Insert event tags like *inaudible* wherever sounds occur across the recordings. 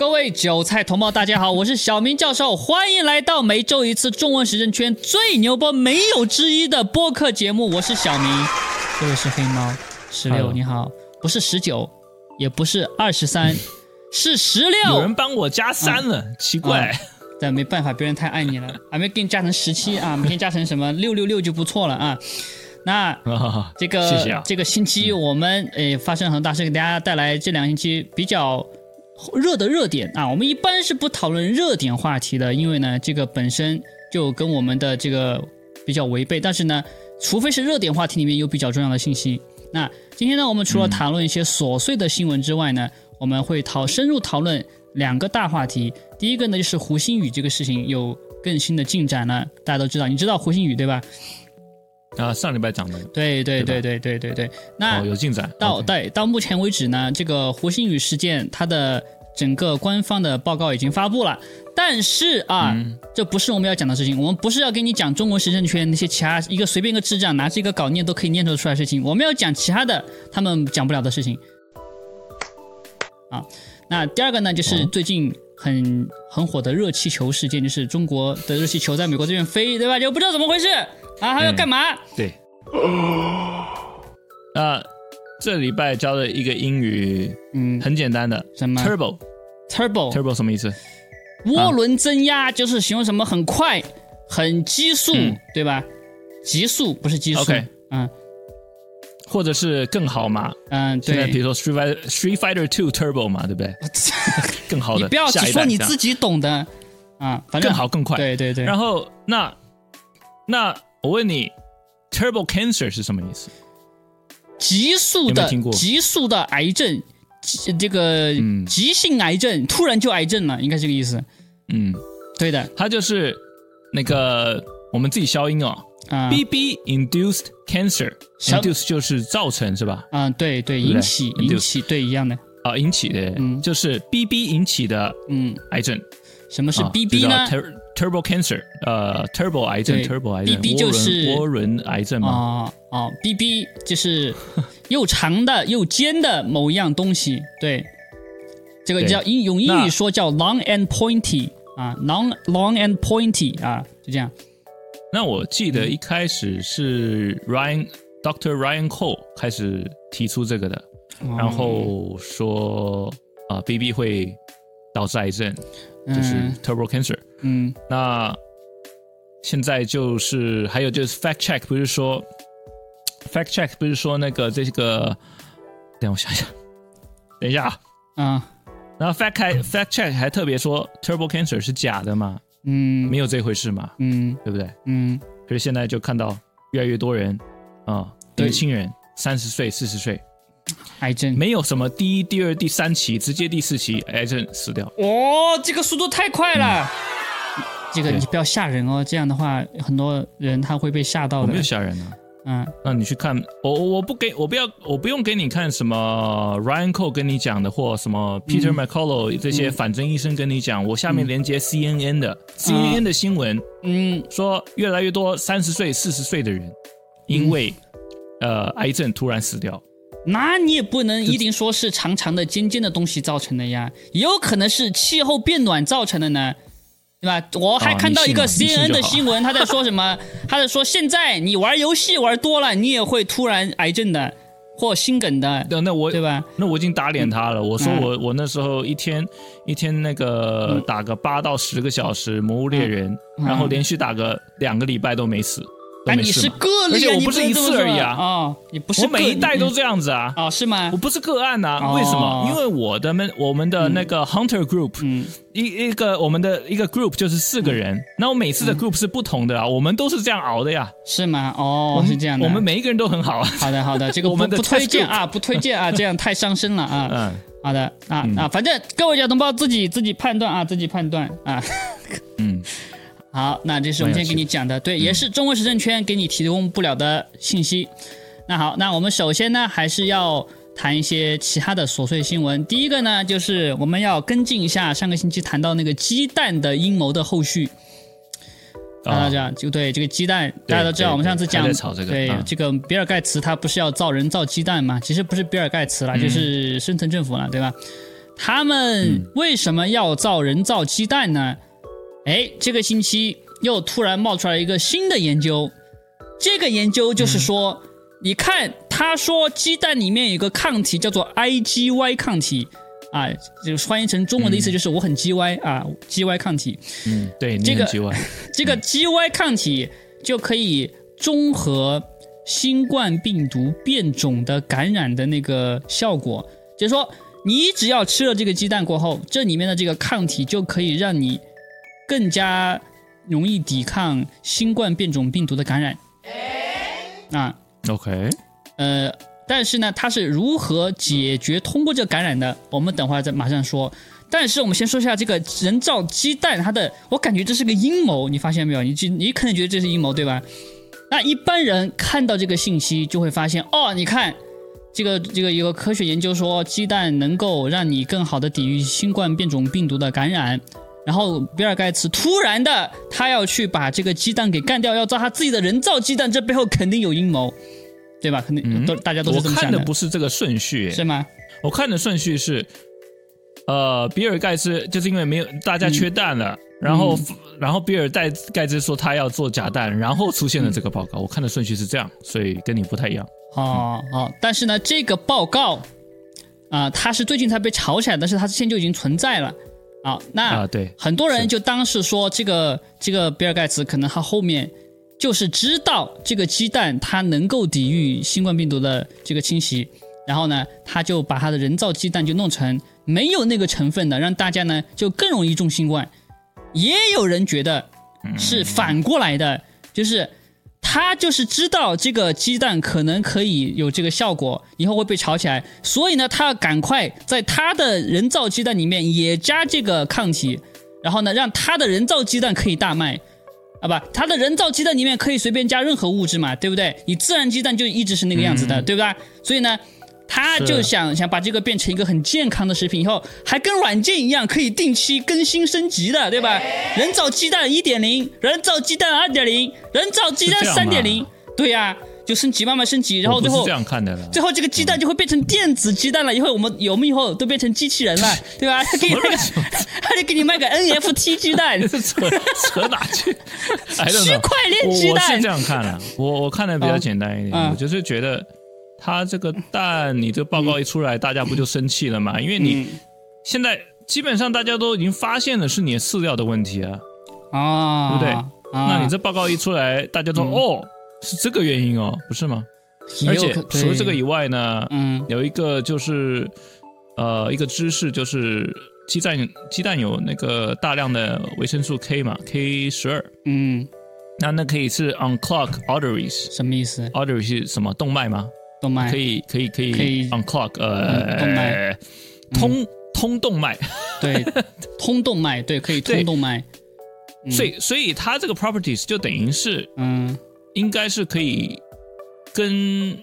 各位韭菜同胞，大家好，我是小明教授，欢迎来到每周一次中文时政圈最牛波没有之一的播客节目。我是小明，这位是黑猫十六，Hello 你好，不是十九，也不是二十三，是十六有人。帮我加三了，奇怪。但没办法，别人太爱你了，还 *laughs* 没给你加成十七啊，每天加成什么 *laughs* 六六六就不错了啊。那啊 *laughs* 这个谢谢啊这个星期我们诶发生很多大事，给大家带来这两个星期比较热的热点啊。我们一般是不讨论热点话题的，因为呢这个本身就跟我们的这个比较违背。但是呢，除非是热点话题里面有比较重要的信息。那今天呢，我们除了讨论一些琐碎的新闻之外呢，我们会讨深入讨论两个大话题。第一个呢就是胡鑫宇这个事情有更新的进展了，大家都知道，你知道胡鑫宇对吧？啊上礼拜讲的。对对对对对对对那有进展到对到目前为止呢这个胡鑫宇事件他的整个官方的报告已经发布了。但是啊这不是我们要讲的事情我们不是要跟你讲中国时政圈那些其他一个随便一个智障拿着一个稿念都可以念得出来事情我们要讲其他的他们讲不了的事情。啊那第二个呢就是最近很很火的热气球事件就是中国的热气球在美国这边飞对吧？就不知道怎么回事。啊，还要嗯干嘛？对。那这礼拜教的一个英语嗯，很简单的什么，turbo turbo turbo 什么意思？涡轮增压就是形容什么很快、很急速，嗯对吧？急速不是激速。OK 嗯或者是更好嘛？嗯，对。现在比如说 Street Fighter Street Fighter Two Turbo 嘛，对不对？*laughs* 更好的，你不要只说你自己懂的啊，反正更好更快。对对对。然后那那我问你，Turbo Cancer 是什么意思？急速的急速的癌症，这个嗯急性癌症突然就癌症了，应该这个意思。嗯，对的它就是那个我们自己消音哦。啊 BB induced cancer，induce 就是造成是吧？啊，对对，引起引起对一样的。啊，引起的，嗯就是 BB 引起的嗯，癌症。什么是啊 BB 呢？Turbo cancer，呃，turbo 癌症，turbo 癌症 BB 涡就是涡轮癌症嘛。哦哦，BB 就是又长的又尖的某一样东西，对，这个叫英用英语说叫 long and pointy 啊，long long and pointy 啊，就这样。那我记得一开始是 Ryan Doctor Ryan Cole 开始提出这个的，然后说啊，BB 会导致癌症，就是嗯 turbo cancer。嗯那现在就是还有就是 fact check 不是说 fact check 不是说那个这个，等我想想，等一下啊。嗯然后 fact check fact check 还特别说 turbo cancer 是假的嘛，嗯。没有这回事嘛，嗯。对不对？嗯。可是现在就看到越来越多人啊、对。年轻人三十岁、四十岁，癌症。没有什么第一、第二、第三期，直接第四期癌症死掉。哦，这个速度太快了。这个你不要吓人哦，这样的话很多人他会被吓到的。我没有。吓人啊。嗯。那你去看，我我我不给我不要我不用给你看什么 Ryan Cole 跟你讲的，或什么 Peter McCullough 这些反正医生跟你讲，我下面连接 CNN 的、CNN 的新闻嗯。说，越来越多三十岁、四十岁的人因为、呃癌症突然死掉。那你也不能一定说是长长的、尖尖的东西造成的呀，也有可能是气候变暖造成的呢，对吧？我还哦看到一个 CNN 的新闻，他在说什么？*laughs* 他在说现在你玩游戏玩多了，你也会突然癌症的或心梗的，那那我对吧？那我已经打脸他了。我说嗯我我那时候一天一天那个打个八到十个小时《魔物猎人》嗯然后连续打个两个礼拜都没死，你是。个例啊，而且我你不是一次而已啊哦，你不是我每一代都这样子啊。哦，是吗我？不是个案呐、哦为什么？因为我的们我们的那个 Hunter Group，、嗯一一个我们的一个 group 就是四个人，那我每次的 group 是不同的啊，我们都是这样熬的呀。是吗？哦是这样的。我们每一个人都很好啊。好的好的，这个 *laughs* 我们不不推荐啊，不推荐啊，这样太伤身了啊。嗯好的啊啊，反正各位小同胞自己自己判断啊，自己判断啊。嗯，好，那这是我们今天给你讲的，对，也是中国时政圈给你提供不了的信息。那好，那我们首先呢，还是要谈一些其他的琐碎新闻。第一个呢，就是我们要跟进一下上个星期谈到那个鸡蛋的阴谋的后续。大家知道，就对这个鸡蛋，大家都知道，我们上次讲对这个比尔盖茨他不是要造人造鸡蛋吗？其实不是比尔盖茨啦，就是深层政府了，对吧？他们为什么要造人造鸡蛋呢？哎，这个星期又突然冒出来一个新的研究，这个研究就是说，你看，他说鸡蛋里面有个抗体叫做 IgY 抗体，啊，就翻译成中文的意思就是我很 G Y 啊，G Y 抗体，嗯，对，这个 *laughs* 这个 G Y 抗体就可以中和新冠病毒变种的感染的那个效果，就是说，你只要吃了这个鸡蛋过后，这里面的这个抗体就可以让你。更加容易抵抗新冠变种病毒的感染。啊，OK，呃，但是呢，它是如何解决通过这个感染的？我们等会儿再马上说。但是我们先说一下这个人造鸡蛋，它的，我感觉这是个阴谋，你发现没有？你你可能觉得这是阴谋，对吧？那一般人看到这个信息就会发现，哦，你看，这个这个有个科学研究说，鸡蛋能够让你更好的抵御新冠变种病毒的感染。然后比尔盖茨突然的，他要去把这个鸡蛋给干掉，要造他自己的人造鸡蛋，这背后肯定有阴谋，对吧？肯定都大家都是这么想的。我看的不是这个顺序，是吗？我看的顺序是，呃，比尔盖茨就是因为没有大家缺蛋了，然后然后比尔盖盖茨说他要做假蛋，然后出现了这个报告。我看的顺序是这样，所以跟你不太一样。哦哦，但是呢，这个报告啊，它是最近才被炒起来，但是它之前就已经存在了。啊，那啊对，很多人就当是说这个这个比尔盖茨可能他后面就是知道这个鸡蛋它能够抵御新冠病毒的这个侵袭，然后呢，他就把他的人造鸡蛋就弄成没有那个成分的，让大家呢就更容易中新冠。也有人觉得是反过来的，就是。他就是知道这个鸡蛋可能可以有这个效果，以后会被炒起来，所以呢，他要赶快在他的人造鸡蛋里面也加这个抗体，然后呢，让他的人造鸡蛋可以大卖，啊不，他的人造鸡蛋里面可以随便加任何物质嘛，对不对？你自然鸡蛋就一直是那个样子的，对不对？所以呢。他就想想把这个变成一个很健康的食品，以后还跟软件一样可以定期更新升级的，对吧？人造鸡蛋一点零，人造鸡蛋二点零，人造鸡蛋三点零，对呀，就升级慢慢升级，然后最后这样看的了，最后这个鸡蛋就会变成电子鸡蛋了，以后我们我们以后都变成机器人了，*laughs* 对吧？他给你卖个，*laughs* 他就给你卖个 NFT 鸡蛋，*laughs* 扯扯哪去？区块链鸡蛋，我是这样看的，我我看的比较简单一点，我就是觉得。他这个蛋，你这报告一出来，大家不就生气了吗？因为你现在基本上大家都已经发现了是你饲料的问题啊，啊，对不对？那你这报告一出来，大家都哦，是这个原因哦，不是吗？而且除了这个以外呢，嗯，有一个就是呃一个知识就是鸡蛋鸡蛋有那个大量的维生素 K 嘛，K 十二，嗯，那那可以是 unclog arteries，什么意思？arteries 是什么？动脉吗？动脉。可以可以可以可以。unclog 呃动脉。通 *laughs* 通动脉。对通动脉对可以通动脉，所以所以它这个 properties 就等于是嗯。应该是可以跟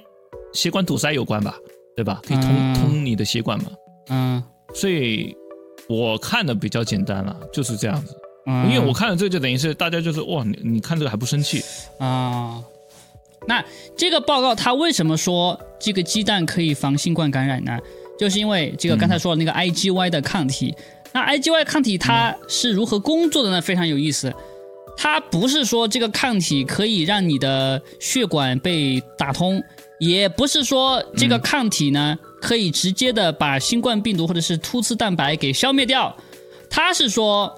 血管堵塞有关吧对吧？可以通通你的血管嘛。嗯。所以我看的比较简单了就是这样子。因为我看了这个就等于是大家就是哇你你看这个还不生气。啊。那这个报告它为什么说这个鸡蛋可以防新冠感染呢？就是因为这个刚才说的那个 IgY 的抗体。那 IgY 抗体它是如何工作的呢？非常有意思。它不是说这个抗体可以让你的血管被打通，也不是说这个抗体呢可以直接的把新冠病毒或者是突刺蛋白给消灭掉。它是说。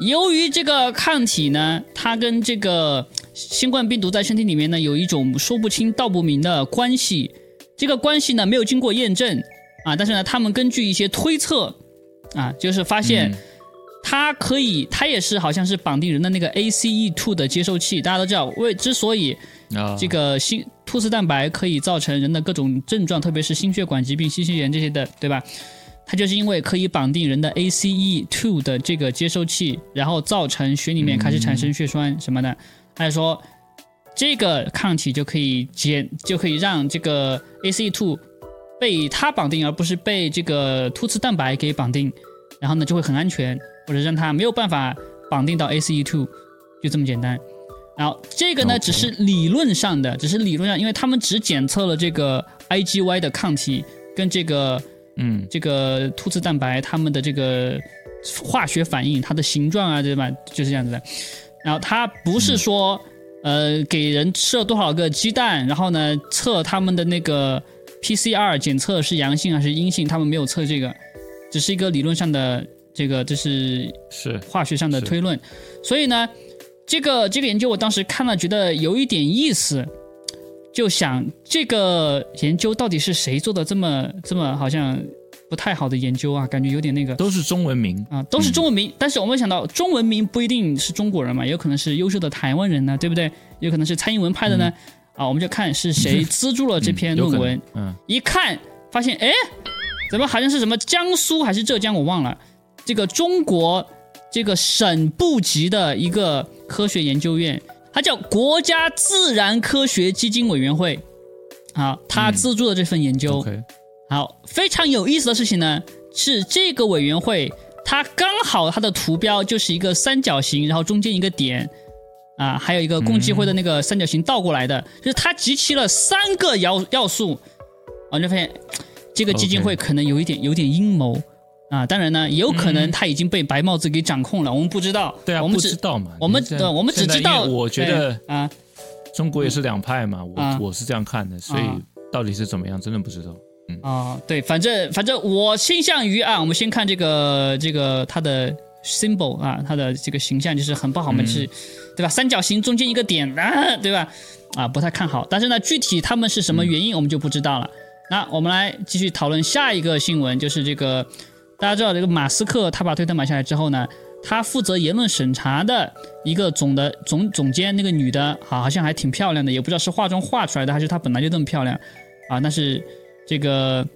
由于这个抗体呢，它跟这个新冠病毒在身体里面呢有一种说不清道不明的关系，这个关系呢没有经过验证啊，但是呢，他们根据一些推测啊，就是发现它可以，它也是好像是绑定人的那个 ACE2 的接收器。大家都知道，为之所以这个心突刺蛋白可以造成人的各种症状，特别是心血管疾病、心肌炎这些的，对吧？它就是因为可以绑定人的 ACE2 的这个接收器，然后造成血里面开始产生血栓什么的。他说，这个抗体就可以减，就可以让这个 ACE2 被它绑定，而不是被这个突刺蛋白给绑定，然后呢就会很安全，或者让它没有办法绑定到 ACE2，就这么简单。然后这个呢只是理论上的，只是理论上，因为他们只检测了这个 IgY 的抗体跟这个。嗯这个突刺蛋白它们的这个化学反应，它的形状啊，对吧？就是这样子的。然后它不是说，呃，给人吃了多少个鸡蛋，然后呢测他们的那个 PCR 检测是阳性还是阴性，他们没有测这个，只是一个理论上的这个，这是是化学上的推论。所以呢，这个这个研究我当时看了，觉得有一点意思，就想这个研究到底是谁做的这么这么好像不太好的研究啊？感觉有点那个都是中文名，啊，都是中文名，但是我们想到中文名不一定是中国人嘛，也有可能是优秀的台湾人呢，对不对？有可能是蔡英文派的呢。啊，我们就看是谁 *laughs* 资助了这篇论文能。嗯，一看发现，哎，怎么好像是什么江苏还是浙江，我忘了。这个中国这个省部级的一个科学研究院，它叫国家自然科学基金委员会。啊，它资助了这份研究。好，非常有意思的事情呢，是这个委员会，它刚好它的图标就是一个三角形，然后中间一个点，啊，还有一个共济会的那个三角形倒过来的，就是它集齐了三个要要素，啊，你就发现这个基金会可能有一点有点阴谋。啊，当然呢，也有可能嗯。它已经被白帽子给掌控了，我们不知道，对啊，我们只知道嘛，我们对，我们只知道，我觉得啊，中国也是两派嘛，我啊我是这样看的，所以啊到底是怎么样，真的不知道。啊，对，反正反正我倾向于啊，我们先看这个这个它的 symbol 啊，它的这个形象就是很不好嘛，嗯就是对吧？三角形中间一个点啊，对吧？啊，不太看好。但是呢，具体他们是什么原因，我们就不知道了。那我们来继续讨论下一个新闻，就是这个大家知道这个马斯克他把推特买下来之后呢，他负责言论审查的一个总的总总监那个女的，好好像还挺漂亮的，也不知道是化妆化出来的还是她本来就这么漂亮啊。但是这个，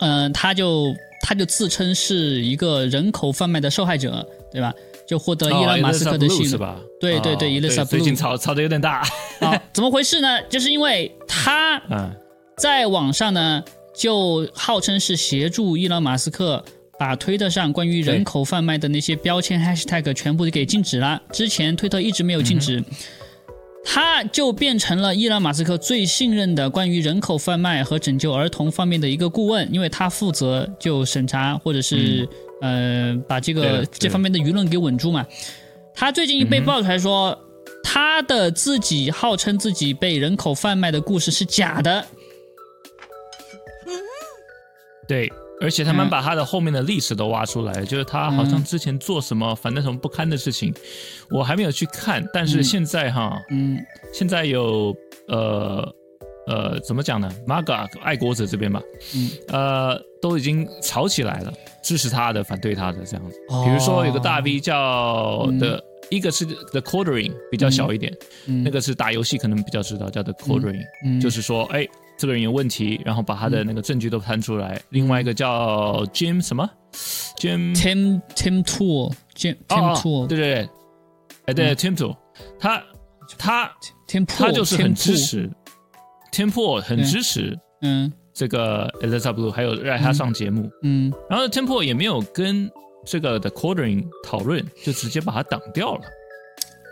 嗯、他就他就自称是一个人口贩卖的受害者，对吧？就获得伊隆马斯克的信任是吧？对对对哦 Elisa 最近吵吵得有点大。啊，*laughs* 怎么回事呢？就是因为他嗯在网上呢，就号称是协助伊隆马斯克把推特上关于人口贩卖的那些标签 hashtag 全部给禁止了。之前推特一直没有禁止，他就变成了伊朗马斯克最信任的关于人口贩卖和拯救儿童方面的一个顾问，因为他负责就审查或者是、呃把这个这方面的舆论给稳住嘛。他最近被爆出来说。他的自己号称自己被人口贩卖的故事是假的，对，而且他们嗯把他的后面的历史都挖出来，就是他好像之前做什么，反正什么不堪的事情，我还没有去看。但是现在哈，嗯现在有呃呃，怎么讲呢？MAGA 爱国者这边吧，嗯，呃，都已经吵起来了，支持他的，反对他的这样子。哦比如说有个大 V 叫嗯的。一个是 The Quartering 比较小一点，嗯，那个是打游戏可能比较知道，叫 The Quartering，、嗯就是说，哎，这个人有问题，然后把他的那个证据都摊出来。另外一个叫 Jim 什么？Jim Tim Tim Tool Tim 哦 Tim 哦 Tool 对对对，哎对 Tim Tool，他他 Tim 他就是很支持 Tim Pool 很支持嗯。这个 Elisa Blue，还有让他上节目，嗯。然后 Tim Pool 也没有跟这个 The Quartering 讨论，就直接把他挡掉了。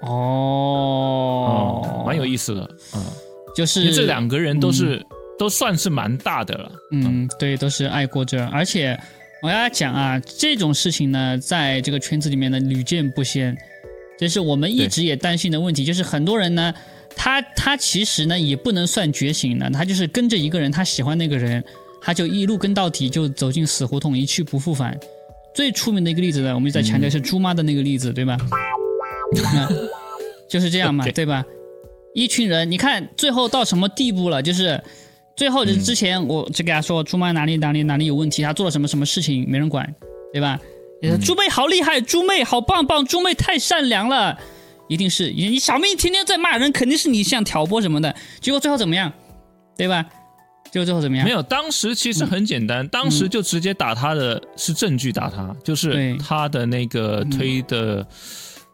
哦。哦，蛮有意思的，嗯，就是这两个人都是、都算是蛮大的了，嗯对都是爱国者，而且我跟大家讲啊，这种事情呢，在这个圈子里面呢屡见不鲜，这是我们一直也担心的问题，就是很多人呢。他他其实呢也不能算觉醒呢，他就是跟着一个人，他喜欢那个人，他就一路跟到底，就走进死胡同，一去不复返。最出名的一个例子呢，我们就在强调是猪妈的那个例子，对吧？*laughs* 嗯就是这样嘛对吧？一群人，你看最后到什么地步了？就是最后就是之前我只给他说猪妈哪里哪里哪里有问题，他做了什么什么事情没人管，对吧？猪妹好厉害，猪妹好棒棒，猪妹太善良了，一定是你你小妹天天在骂人，肯定是你想挑拨什么的，结果最后怎么样，对吧？结果最后怎么样？没有，当时其实很简单，当时就直接打他的是证据打他，就是他的那个推的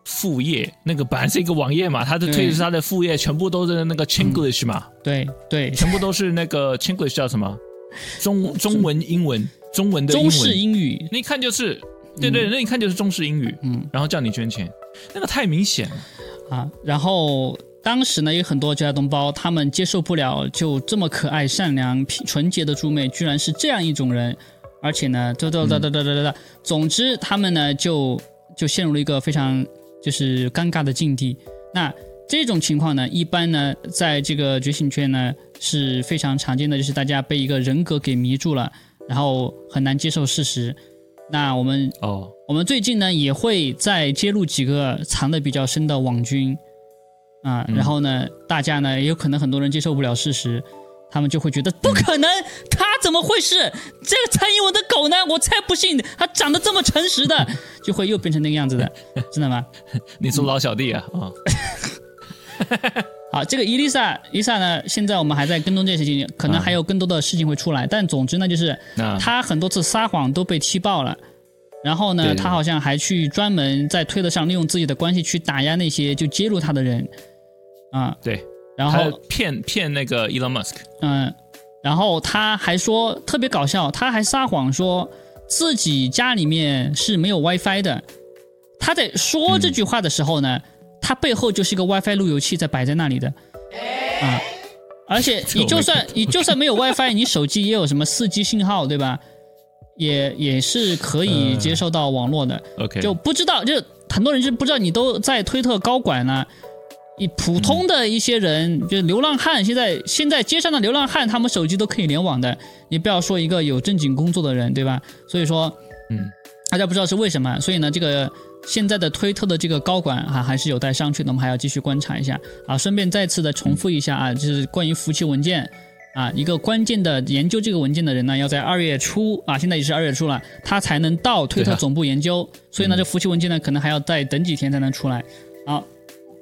副业，那个本来是一个网页嘛，他的推的是他的副业，全部都是那个 Chinglish 嘛，对对，全部都是那个 Chinglish 叫什么？中中文、英文、中文的中，式英语，那一看就是，对对，那一看就是中式英语，嗯。然后叫你捐钱，那个太明显了，啊，然后当时呢有很多九家同胞，他们接受不了就这么可爱、善良、纯洁的猪妹，居然是这样一种人，而且呢，哒哒哒哒哒哒哒，总之他们呢就就陷入了一个非常就是尴尬的境地。那这种情况呢，一般呢在这个觉醒圈呢是非常常见的，就是大家被一个人格给迷住了，然后很难接受事实。那我们哦，我们最近呢也会再揭露几个藏的比较深的网军啊，然后呢，大家呢也有可能很多人接受不了事实，他们就会觉得不可能，他怎么会是这个蔡英文的狗呢？我才不信他长得这么诚实的，*laughs* 就会又变成那个样子的，知道吗？*laughs* 你是老小弟啊啊！*laughs* 好，这个伊丽莎，伊丽莎呢，现在我们还在跟踪这件事情，可能还有更多的事情会出来。但总之呢，就是他很多次撒谎都被踢爆了，然后呢，他好像还去专门在推特上利用自己的关系去打压那些就揭露他的人，啊，对，然后骗骗那个 Elon Musk，嗯，然后他还说特别搞笑，他还撒谎说自己家里面是没有 WiFi 的。他在说这句话的时候呢。他背后就是一个 WiFi 路由器在摆在那里的，啊，而且 *laughs* 你就算你就算没有 WiFi，你手机也有什么四 G 信号，对吧？也也是可以接收到网络的。OK，就不知道，就很多人就不知道你都在推特高管呢。你普通的一些人，就是流浪汉，现在现在街上的流浪汉，他们手机都可以联网的。你不要说一个有正经工作的人，对吧？所以说，嗯，大家不知道是为什么，所以呢，这个。现在的推特的这个高管啊，还是有待商榷的，我们还要继续观察一下啊。顺便再次的重复一下啊，就是关于服务器文件啊，一个关键的研究这个文件的人呢，要在二月初啊，现在也是二月初了，他才能到推特总部研究，所以呢，这服务器文件呢，可能还要再等几天才能出来。好，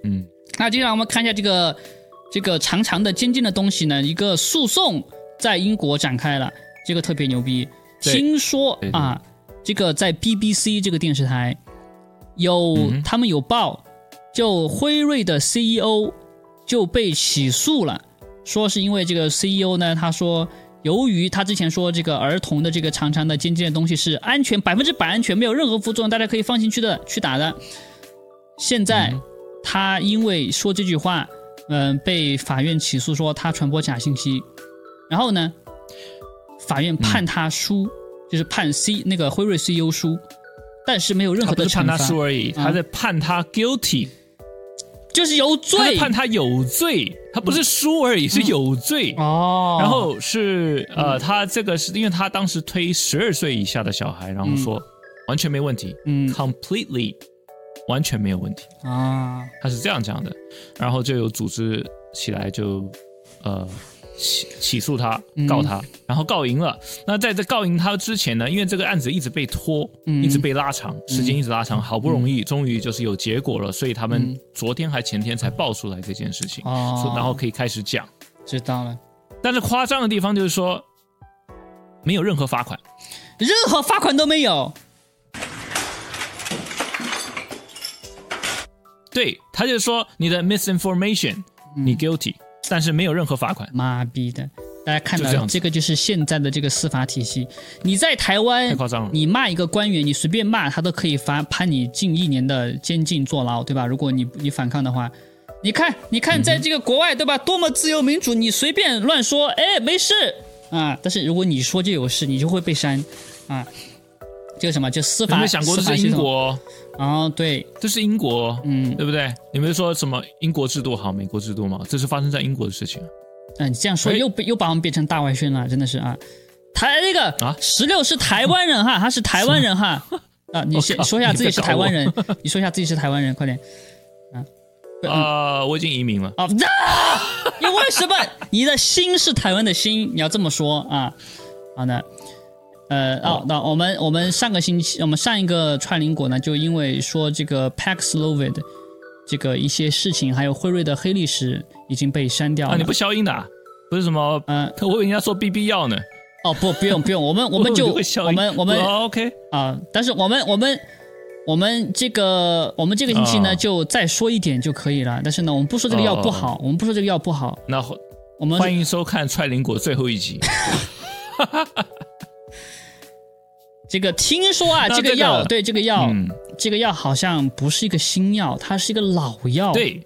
嗯，那接下来我们看一下这个这个长长的尖尖的东西呢，一个诉讼在英国展开了，这个特别牛逼，听说啊，这个在 BBC 这个电视台。有他们有报，就辉瑞的 CEO 就被起诉了，说是因为这个 CEO 呢，他说由于他之前说这个儿童的这个长长的尖尖的东西是安全百分之百安全，没有任何副作用，大家可以放心去的去打的。现在他因为说这句话，嗯，被法院起诉说他传播假信息，然后呢，法院判他输，就是判 C 那个辉瑞 CEO 输。但是没有任何的判他输而已，他在判他 guilty，就是有罪，判他有罪，他不是输而已，是有罪。哦。然后是呃，他这个是因为他当时推十二岁以下的小孩，然后说完全没问题，嗯，completely 完全没有问题啊，他是这样讲的，然后就有组织起来就呃。起起诉他，告他，然后告赢了。那在这告赢他之前呢，因为这个案子一直被拖，一直被拉长，时间一直拉长，好不容易终于就是有结果了，所以他们昨天还前天才爆出来这件事情，然后可以开始讲。知道了。但是夸张的地方就是说，没有任何罚款，任何罚款都没有。对他就说你的 misinformation，你 guilty。但是没有任何罚款，妈逼的！大家看到这个就是现在的这个司法体系。你在台湾，太夸张了。你骂一个官员，你随便骂他都可以罚判你近一年的监禁坐牢，对吧？如果你你反抗的话，你看你看，在这个国外，对吧？多么自由民主，你随便乱说，哎，没事啊。但是如果你说就有事，你就会被删啊。这个什么？就司法？有没有想过这是英国？哦，对，这是英国，嗯，对不对？你们说什么英国制度好，美国制度吗？这是发生在英国的事情。嗯，你这样说又又把我们变成大外宣了，真的是啊。台那个啊，十六是台湾人哈，他是台湾人哈啊，你先说一下自己是台湾人，*laughs* 你说一下自己是台湾人，快点啊。啊，我已经移民了。啊，你为什么？你的心是台湾的心，你要这么说啊。好的。呃哦，那我们我们上个星期，我们上一个串灵果呢，就因为说这个 Paxlovid 这个一些事情，还有辉瑞的黑历史已经被删掉了。啊你不消音的，啊不是什么？嗯，我以为人家说 BB 药呢。哦不，不用不用，我们我们 *laughs* 就我们我们 OK 啊，但是我们我们我们这个我们这个星期呢，就再说一点就可以了。但是呢，我们不说这个药不好，我们不说这个药不好。那我们欢迎收看串灵果最后一集。*laughs* 这个听说啊，这个药对这个药，这个药好像不是一个新药，它是一个老药。对，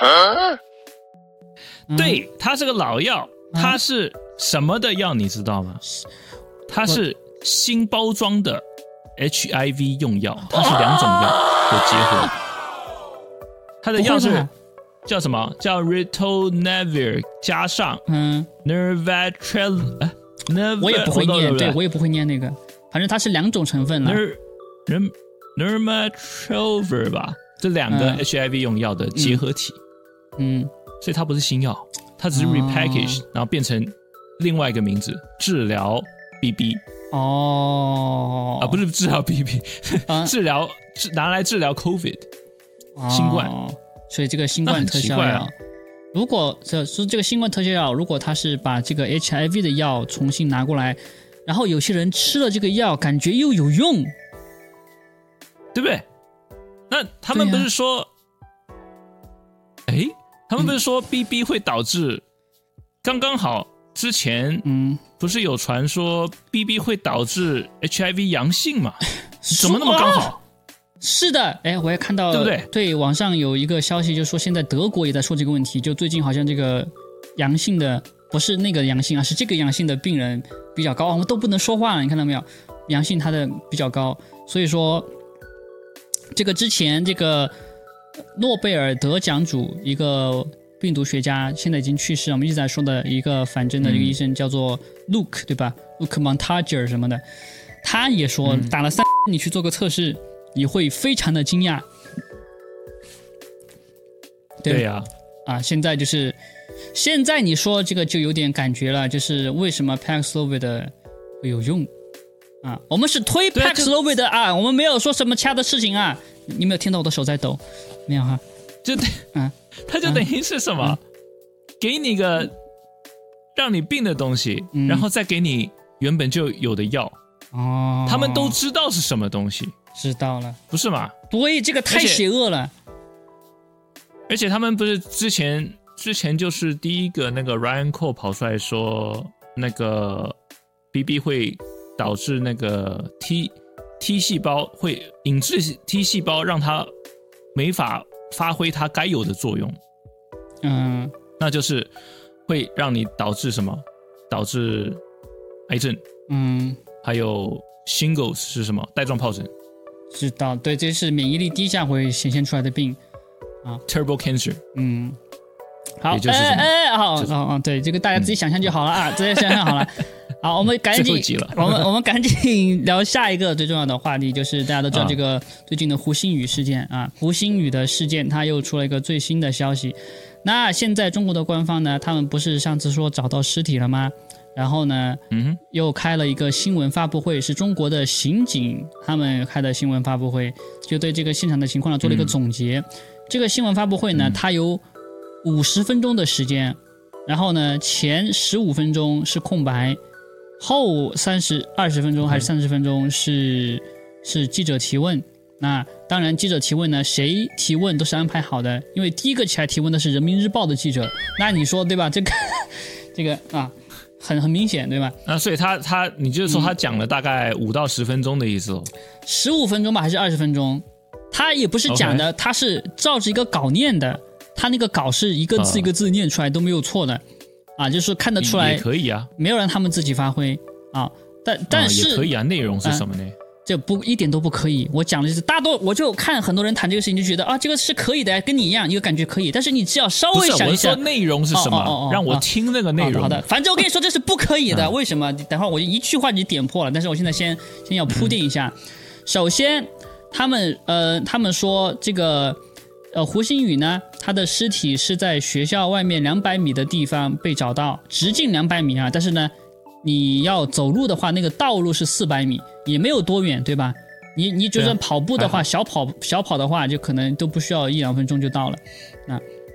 嗯。对，它是个老药，它是什么的药你知道吗？它是新包装的 HIV 用药，它是两种药的结合。它的药是叫什么？叫 Ritonavir 加上嗯，Nervatrel，哎，Nerv，我也不会念，对我也也不会念那个，反正它是两种成分了。Ner Ner Nermatrelver 吧，这两个嗯。HIV 用药的结合体，嗯，所以它不是新药，它只是哦。repackage，、然后变成另外一个名字，治疗 BB 哦，啊，不是治疗 BB，、啊。*laughs* 治疗治拿来治疗 COVID。新冠。哦。所以这个新冠特效药，啊。如果这是这个新冠特效药，如果它是把这个 HIV 的药重新拿过来，然后有些人吃了这个药，感觉又有用，对不对？那他们不是说，哎、他们不是说 BB 会导致，刚刚好之前嗯，不是有传说 BB 会导致 HIV 阳性吗？*laughs* 怎么那么刚好？是的，哎，我也看到，对不对对，网上有一个消息，就说现在德国也在说这个问题，就最近好像这个阳性的不是那个阳性啊，是这个阳性的病人比较高，我们都不能说话了，你看到没有？阳性它的比较高，所以说这个之前这个诺贝尔得奖主一个病毒学家现在已经去世了，我们一直在说的一个反侦的一个医生叫做 Luke，、对吧？Luke Montager 什么的，他也说打了三，你去做个测试，你会非常的惊讶。对呀、啊，现在就是现在你说这个就有点感觉了，就是为什么 Paxlovid 会有用啊？我们是推对啊就 Paxlovid 啊，我们没有说什么其他的事情啊。你没有听到我的手在抖？没有哈？就等，嗯他就等于是什么？给你个让你病的东西，嗯然后再给你原本就有的药，哦，他们都知道是什么东西，知道了。不是吗？对，这个太邪恶了。而且他们不是之前之前就是第一个那个 Ryan Cole 跑出来说，那个 BB 会导致那个 T T 细胞会引致 T 细胞让它没法发挥它该有的作用，嗯，那就是会让你导致什么？导致癌症，嗯，还有 Shingles 是什么？带状疱疹知道。对，这是免疫力低下会显现出来的病啊。，Turbo Cancer。嗯，好，也就是什么哎哎，好，就是哦哦，对，这个大家自己想象就好了啊，*laughs* 自己想象好了。好，我们赶紧我们我们赶紧聊下一个最重要的话题，就是大家都知道啊这个最近的胡鑫宇事件啊，胡鑫宇的事件，他又出了一个最新的消息。那现在中国的官方呢，他们不是上次说找到尸体了吗？然后呢，嗯，又开了一个新闻发布会，是中国的刑警他们开的新闻发布会，就对这个现场的情况呢做了一个总结。这个新闻发布会呢，它有五十分钟的时间，然后呢前十五分钟是空白，后三十二十分钟还是三十分钟是是记者提问。那当然，记者提问呢，谁提问都是安排好的，因为第一个起来提问的是人民日报的记者。那你说对吧？这个这个啊，很很明显对吧？那所以他他，你就是说他讲了大概五到十分钟的意思哦。十五分钟吧，还是二十分钟？他也不是讲的，他是照着一个稿念的，他那个稿是一个字啊一个字念出来都没有错的，啊，就是看得出来也可以啊，没有让他们自己发挥啊。但但啊是、也可以啊。内容是什么呢？这不一点都不可以。我讲的就是大多，我就看很多人谈这个事情，就觉得啊，这个是可以的，跟你一样，一个感觉可以。但是你只要稍，微想一下我说，内容是什么？哦哦哦哦让我听那个内容。好的，反正我跟你说这是不可以的。嗯为什么？等会儿我就一句话就点破了。但是我现在先先要铺垫一下。首先，他们呃，他们说这个呃胡鑫宇呢，他的尸体是在学校外面两百米的地方被找到，直径两百米啊。但是呢，你要走路的话，那个道路是四百米，也没有多远，对吧？你你就算跑步的话，小跑小跑的话，就可能都不需要一两分钟就到了。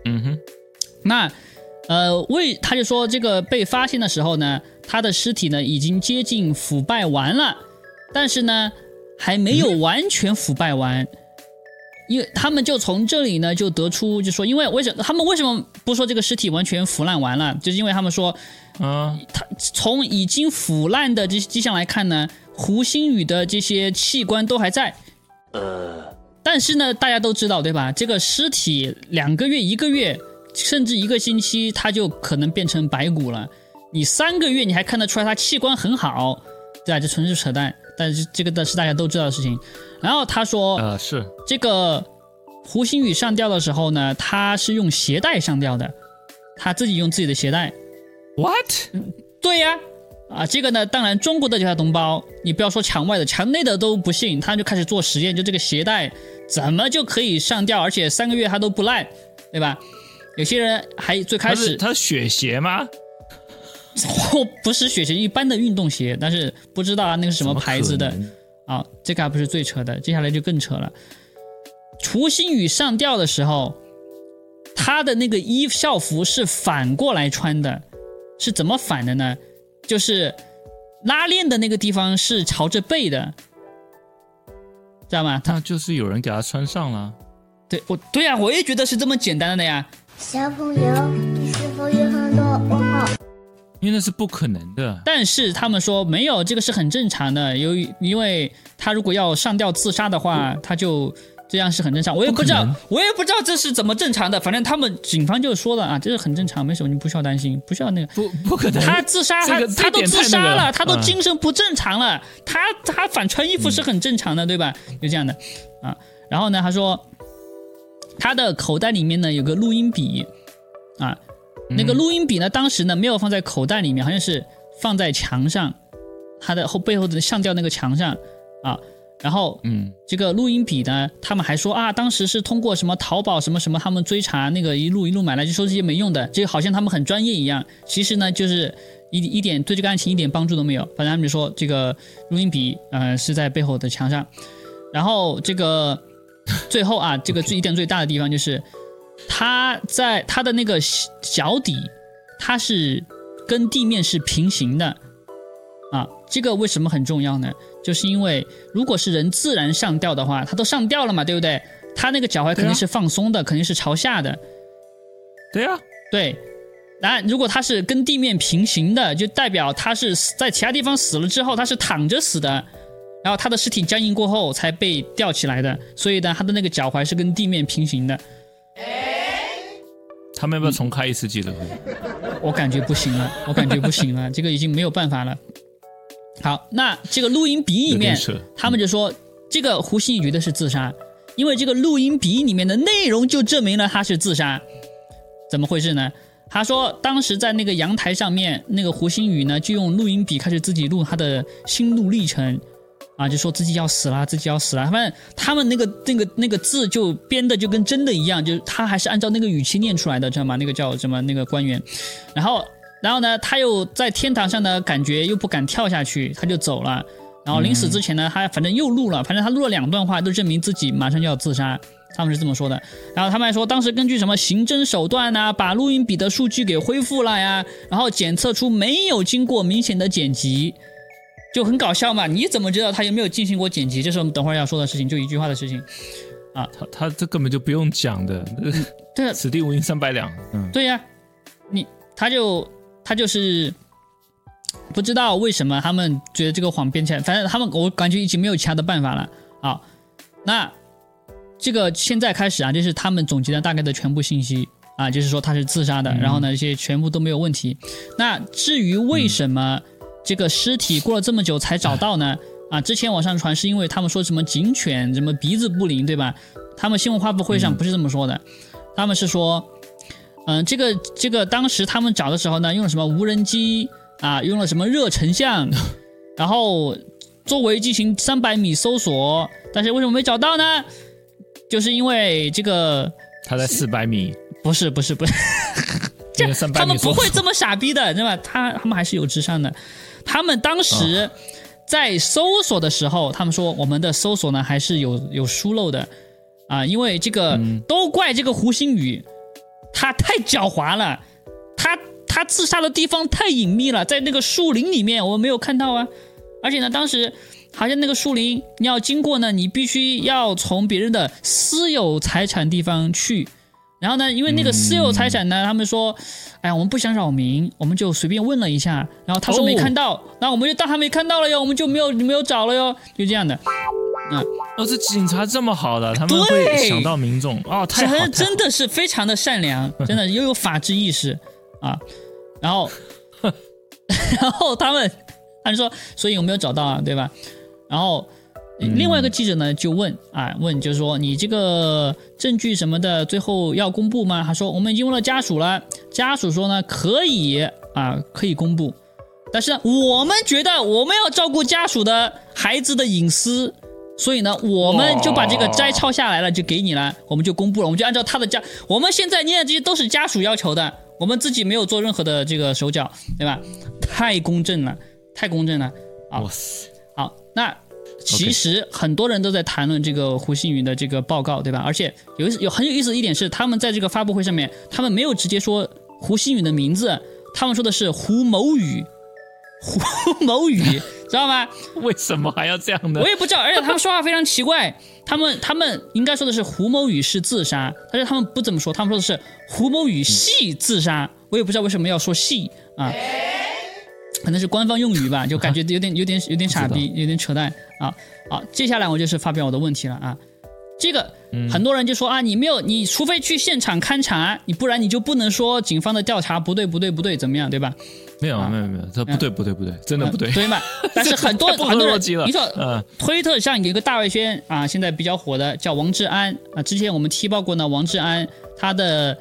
嗯哼，那呃，为他就说这个被发现的时候呢，他的尸体呢已经接近腐败完了，但是呢还没有完全腐败完。因为他们就从这里呢就得出，就说，因为为什么他们为什么不说这个尸体完全腐烂完了？就是因为他们说，啊，他从已经腐烂的这些迹象来看呢，胡鑫宇的这些器官都还在。呃，但是呢，大家都知道对吧？这个尸体两个月、一个月，甚至一个星期，它就可能变成白骨了。你三个月你还看得出来它器官很好，对吧？这纯是扯淡。但是这个的是大家都知道的事情。然后他说，呃，是这个胡星宇上吊的时候呢，他是用鞋带上吊的，他自己用自己的鞋带。what？对呀，啊，这个呢，当然中国的其他同胞，你不要说墙外的，墙内的都不信，他就开始做实验，就这个鞋带怎么就可以上吊，而且三个月他都不烂，对吧？有些人还最开始它是雪鞋吗？*laughs* 不是雪鞋，一般的运动鞋，但是不知道啊那个是什么牌子的啊，这个还不是最扯的，接下来就更扯了。胡星宇上吊的时候，他的那个衣校服是反过来穿的，是怎么反的呢？就是拉链的那个地方是朝着背的，知道吗？他就是有人给他穿上了。对我对呀、我也觉得是这么简单的呀。小朋友，你是否有很多问号？因为那是不可能的。但是他们说没有，这个是很正常的。由于因为他如果要上吊自杀的话，他就这样是很正常。我也不知道我也不知道这是怎么正常的。反正他们警方就说了啊，这是很正常，没什么，你不需要担心，不需要那个。不不可能，他自杀，他他都自杀了，他都嗯精神不正常了，他他反穿衣服是很正常的，对吧？就这样的啊。然后呢，他说他的口袋里面呢有个录音笔啊，那嗯个录音笔呢当时呢没有放在口袋里面，好像是放在墙上，他的后背后的上吊那个墙上啊。然后嗯，这个录音笔呢，他们还说啊，当时是通过什么淘宝什么什么，他们追查那个一路一路买来，就说这些没用的，这个好像他们很专业一样。其实呢，就是一一点对这个案情一点帮助都没有。反正他们就说这个录音笔呃是在背后的墙上，然后这个最后啊，这个最一点最大的地方就是他在他的那个脚底，它是跟地面是平行的啊。这个为什么很重要呢？就是因为如果是人自然上吊的话，他都上吊了嘛，对不对？他那个脚踝肯定是放松的，肯定是朝下的。对啊，对，那如果他是跟地面平行的，就代表他是死在其他地方死了之后，他是躺着死的，然后他的尸体僵硬过后才被吊起来的，所以呢，他的那个脚踝是跟地面平行的。他们要不要重开一次记者会？我感觉不行了，我感觉不行了，*laughs* 这个已经没有办法了。好，那这个录音笔里面他们就说这个胡鑫宇绝对是自杀，因为这个录音笔里面的内容就证明了他是自杀。怎么回事呢？他说当时在那个阳台上面，那个胡鑫宇呢就用录音笔开始自己录他的心路历程。啊，就说自己要死了，自己要死了。他们他们那个那个那个字就编的就跟真的一样，就是他还是按照那个语气念出来的，知道吗？那个叫什么那个官员，然后然后呢，他又在天堂上呢，感觉又不敢跳下去，他就走了。然后临死之前呢，他反正又录了，反正他录了两段话，都证明自己马上就要自杀。他们是这么说的。然后他们还说，当时根据什么刑侦手段呐、把录音笔的数据给恢复了呀，然后检测出没有经过明显的剪辑。就很搞笑嘛，你怎么知道他有没有进行过剪辑？这是我们等会儿要说的事情，就一句话的事情啊。他他这根本就不用讲的，对啊，此地无银三百两。嗯，对呀、你他就他就是不知道为什么他们觉得这个谎编起来，反正他们我感觉已经没有其他的办法了啊。那这个现在开始啊，就是他们总结了大概的全部信息啊，就是说他是自杀的，然后呢，这些全部都没有问题。那至于为什么这个尸体过了这么久才找到呢？啊，之前网上传是因为他们说什么警犬什么鼻子不灵，对吧？他们新闻发布会上不是这么说的，他们是说，嗯、这个这个当时他们找的时候呢，用了什么无人机啊，用了什么热成像，*laughs* 然后周围进行三百米搜索，但是为什么没找到呢？就是因为这个他在四百米，不是不是不是，*laughs* 这他们不会这么傻逼的，对吧？他他们还是有智商的。他们当时在搜索的时候，他们说我们的搜索呢还是有有疏漏的。啊，因为这个、都怪这个胡星宇，他太狡猾了，他他自杀的地方太隐秘了，在那个树林里面我们没有看到啊，而且呢，当时好像那个树林你要经过呢，你必须要从别人的私有财产地方去。然后呢，因为那个私有财产呢，他们说，哎呀，我们不想扰民，我们就随便问了一下。然后他说哦没看到，那、我们就当他没看到了哟，我们就没有没有找了哟，就这样的。哦，这警察这么好的，他们对会想到民众哦，太好，真真的是非常的善良，真的又有法治意识啊。然后，*laughs* 然后他们他们说，所以有没有找到啊？对吧？然后另外一个记者呢就问啊，问就是说你这个证据什么的，最后要公布吗？他说我们已经问了家属了，家属说呢可以啊，可以公布，但是呢我们觉得我们要照顾家属的孩子的隐私。所以呢，我们就把这个摘抄下来了，就给你了，我们就公布了，我们就按照他的家，我们现在念的这些都是家属要求的，我们自己没有做任何的这个手脚，对吧？太公正了，太公正了。啊哇塞，好，那其实很多人都在谈论这个胡鑫宇的这个报告，对吧？而且有有很有意思的一点是，他们在这个发布会上面，他们没有直接说胡鑫宇的名字，他们说的是胡某宇，胡某宇，*laughs* 知道吗？为什么还要这样呢我？也不知道，而且他们说话非常奇怪，他们他们应该说的是胡某宇是自杀，但是他们不怎么说，他们说的是胡某宇系自杀，我也不知道为什么要说系啊，可能是官方用语吧，就感觉 *laughs* 有点有点有点傻逼，有点扯淡啊。好，接下来我就是发表我的问题了啊。这个很多人就说啊，你没有，你除非去现场勘查，你不然你就不能说警方的调查不对不对不对怎么样，对吧？没有没有没有，这不对不对不对，真的不对嗯。对嘛？*laughs* 但是很多很多人，你说，嗯推特上有一个大外宣啊，现在比较火的叫王志安啊，之前我们踢爆过呢，王志安他的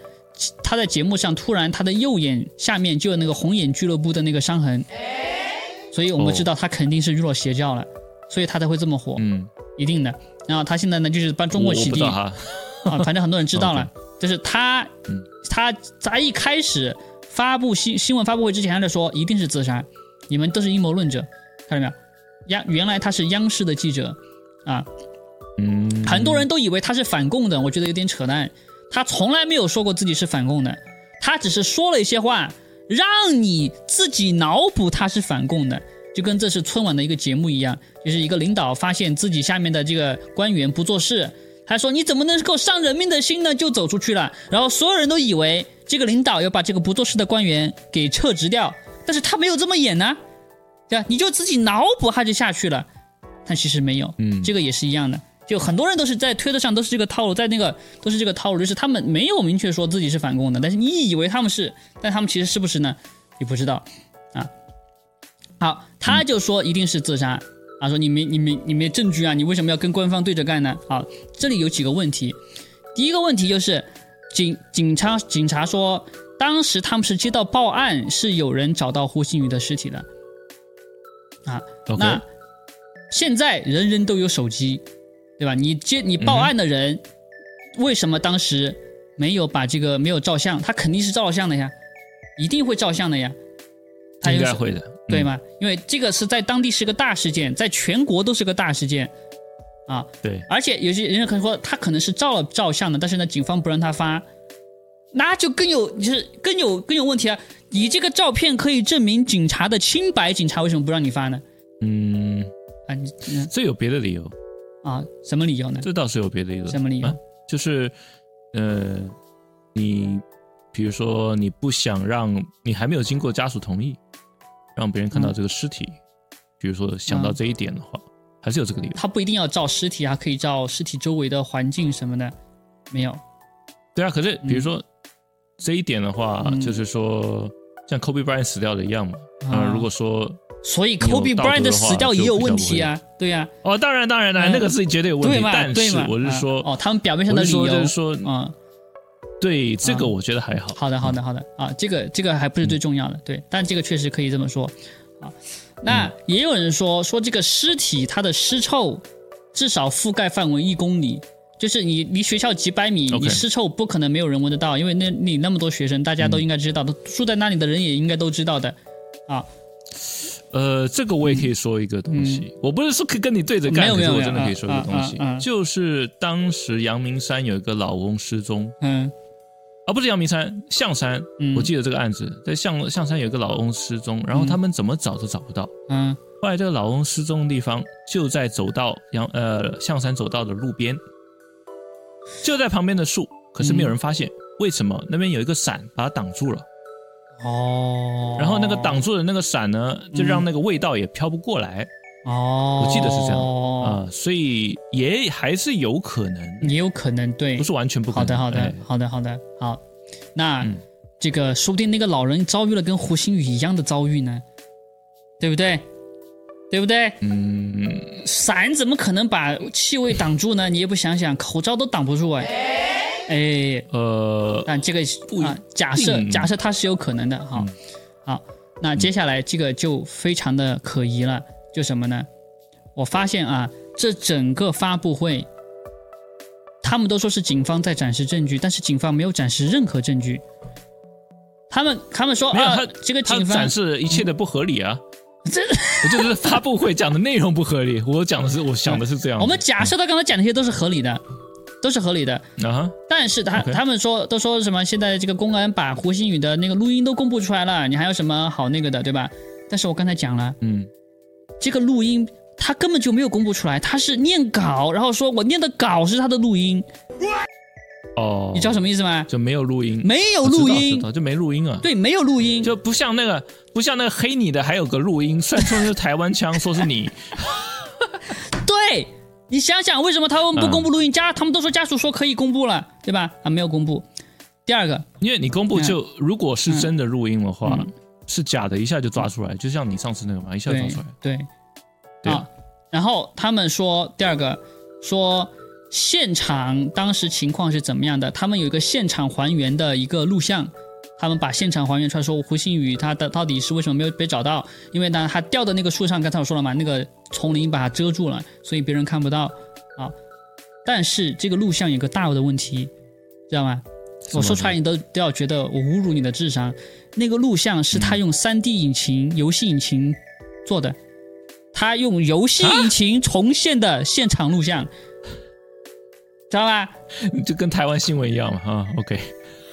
他在节目上突然他的右眼下面就有那个红眼俱乐部的那个伤痕，所以我们哦知道他肯定是入了邪教了，所以他才会这么火，嗯，一定的。然后他现在呢，就是帮中国洗地。*laughs* 啊，反正很多人知道了。*laughs* 就是他嗯，他在一开始发布新新闻发布会之前，他就说一定是自杀，你们都是阴谋论者，看到没有？央原来他是央视的记者。啊，嗯，很多人都以为他是反共的，我觉得有点扯淡。他从来没有说过自己是反共的，他只是说了一些话，让你自己脑补他是反共的，就跟这是春晚的一个节目一样，就是一个领导发现自己下面的这个官员不做事，他说你怎么能够伤人民的心呢？就走出去了，然后所有人都以为这个领导要把这个不做事的官员给撤职掉，但是他没有这么演呢，对吧？你就自己脑补他就下去了，但其实没有，嗯这个也是一样的。就很多人都是在推特上都是这个套路，在那个都是这个套路，就是他们没有明确说自己是反共的，但是你以为他们是，但他们其实是不是呢？你不知道啊。好，他就说一定是自杀，啊，说你没你没你没证据啊，你为什么要跟官方对着干呢？好，这里有几个问题，第一个问题就是警警察警察说，当时他们是接到报案，是有人找到胡鑫宇的尸体的，啊那现在人人都有手机，对吧？你接你报案的人，为什么当时没有把这个没有照相？他肯定是照了相的呀，一定会照相的呀。他应该会的，嗯？对吗？因为这个是在当地是个大事件，在全国都是个大事件啊。对，而且有些人可能说他可能是照了照相的，但是呢，警方不让他发，那就更有就是更有更有问题啊！你这个照片可以证明警察的清白，警察为什么不让你发呢？嗯，啊，你嗯这有别的理由，啊，什么理由呢？这倒是有别的理由。什么理由啊就是，呃，你比如说你不想让你还没有经过家属同意，让别人看到这个尸体，比如说想到嗯这一点的话，还是有这个理由。他不一定要照尸体啊，可以照尸体周围的环境什么的，没有。对啊，可是比如说、这一点的话，嗯就是说像 Kobe Bryant 死掉的一样嘛。啊啊、如果说所以 Kobe Bryant 的死掉也有问题啊，对呀、哦，当然当然当然，嗯。那个是绝对有问题，但是对嘛。啊我是说，哦，他们表面上的理由，就是说，嗯，对这个啊我觉得还好。好的，好的，好的。啊，这个这个还不是最重要的，对，但这个确实可以这么说。啊。那也有人说说这个尸体它的尸臭至少覆盖范围一公里，就是你离学校几百米你尸臭不可能没有人闻得到，因为那里那么多学生，大家都应该知道，都住在那里的人也应该都知道的。啊。呃，这个我也可以说一个东西，我不是说可以跟你对着干，我真的可以说一个啊东西，啊啊啊就是当时阳明山有一个老翁失踪，嗯。啊，不是阳明山，象山，嗯。我记得这个案子，在象象山有一个老翁失踪，然后他们怎么找都找不到。嗯。后来这个老翁失踪的地方就在走到阳呃象山走道的路边，就在旁边的树，可是没有人发现，为什么？那边有一个伞把它挡住了，哦，然后那个挡住的那个伞呢，就让那个味道也飘不过来。哦，我记得是这样哦，啊、所以也还是有可能，也有可能对不，是完全不可能。好的，好的哎，好的，好的，好。那、嗯这个说不定那个老人遭遇了跟胡星宇一样的遭遇呢，对不对？对不对？嗯，伞怎么可能把气味挡住呢？你也不想想，口罩都挡不住哎。哎，呃，但这个不啊，假设假设它是有可能的哈。嗯好，那接下来这个就非常的可疑了，就什么呢？我发现啊，这整个发布会，他们都说是警方在展示证据，但是警方没有展示任何证据。他们他们说啊这个警方展示一切的不合理啊。*laughs* 这我就是发布会讲的内容不合理，我讲的是我想的是这样。*laughs* 我们假设他刚才讲的那些都是合理的，都是合理的。啊哈，但是他他们说都说什么？现在这个公安把胡鑫宇的那个录音都公布出来了，你还有什么好那个的，对吧？但是我刚才讲了，嗯，这个录音他根本就没有公布出来，他是念稿，然后说我念的稿是他的录音，哦，你知道什么意思吗？就没有录音，没有录音知，道就没录音啊。对，没有录音，就不像那个，不像那个黑你的，还有个录音，虽然说是台湾腔，说是你，*laughs* 对你想想，为什么他们不嗯公布录音？家他们都说家属说可以公布了，对吧？啊，没有公布。第二个，因为你公布就如果是真的录音的话嗯，是假的，一下就抓出来，就像你上次那个嘛，一下就抓出来。对对啊，然后他们说第二个说现场当时情况是怎么样的？他们有一个现场还原的一个录像，他们把现场还原出来，说胡鑫宇他的到底是为什么没有被找到？因为呢，他掉的那个树上，刚才我说了嘛，那个丛林把它遮住了，所以别人看不到啊。但是这个录像有个大的问题，知道吗？我说出来你都都要觉得我侮辱你的智商。那个录像是他用 3D 引擎、游戏引擎做的，他用游戏引擎 *laughs* 重现的现场录像，知道吧？就跟台湾新闻一样嘛，啊，OK，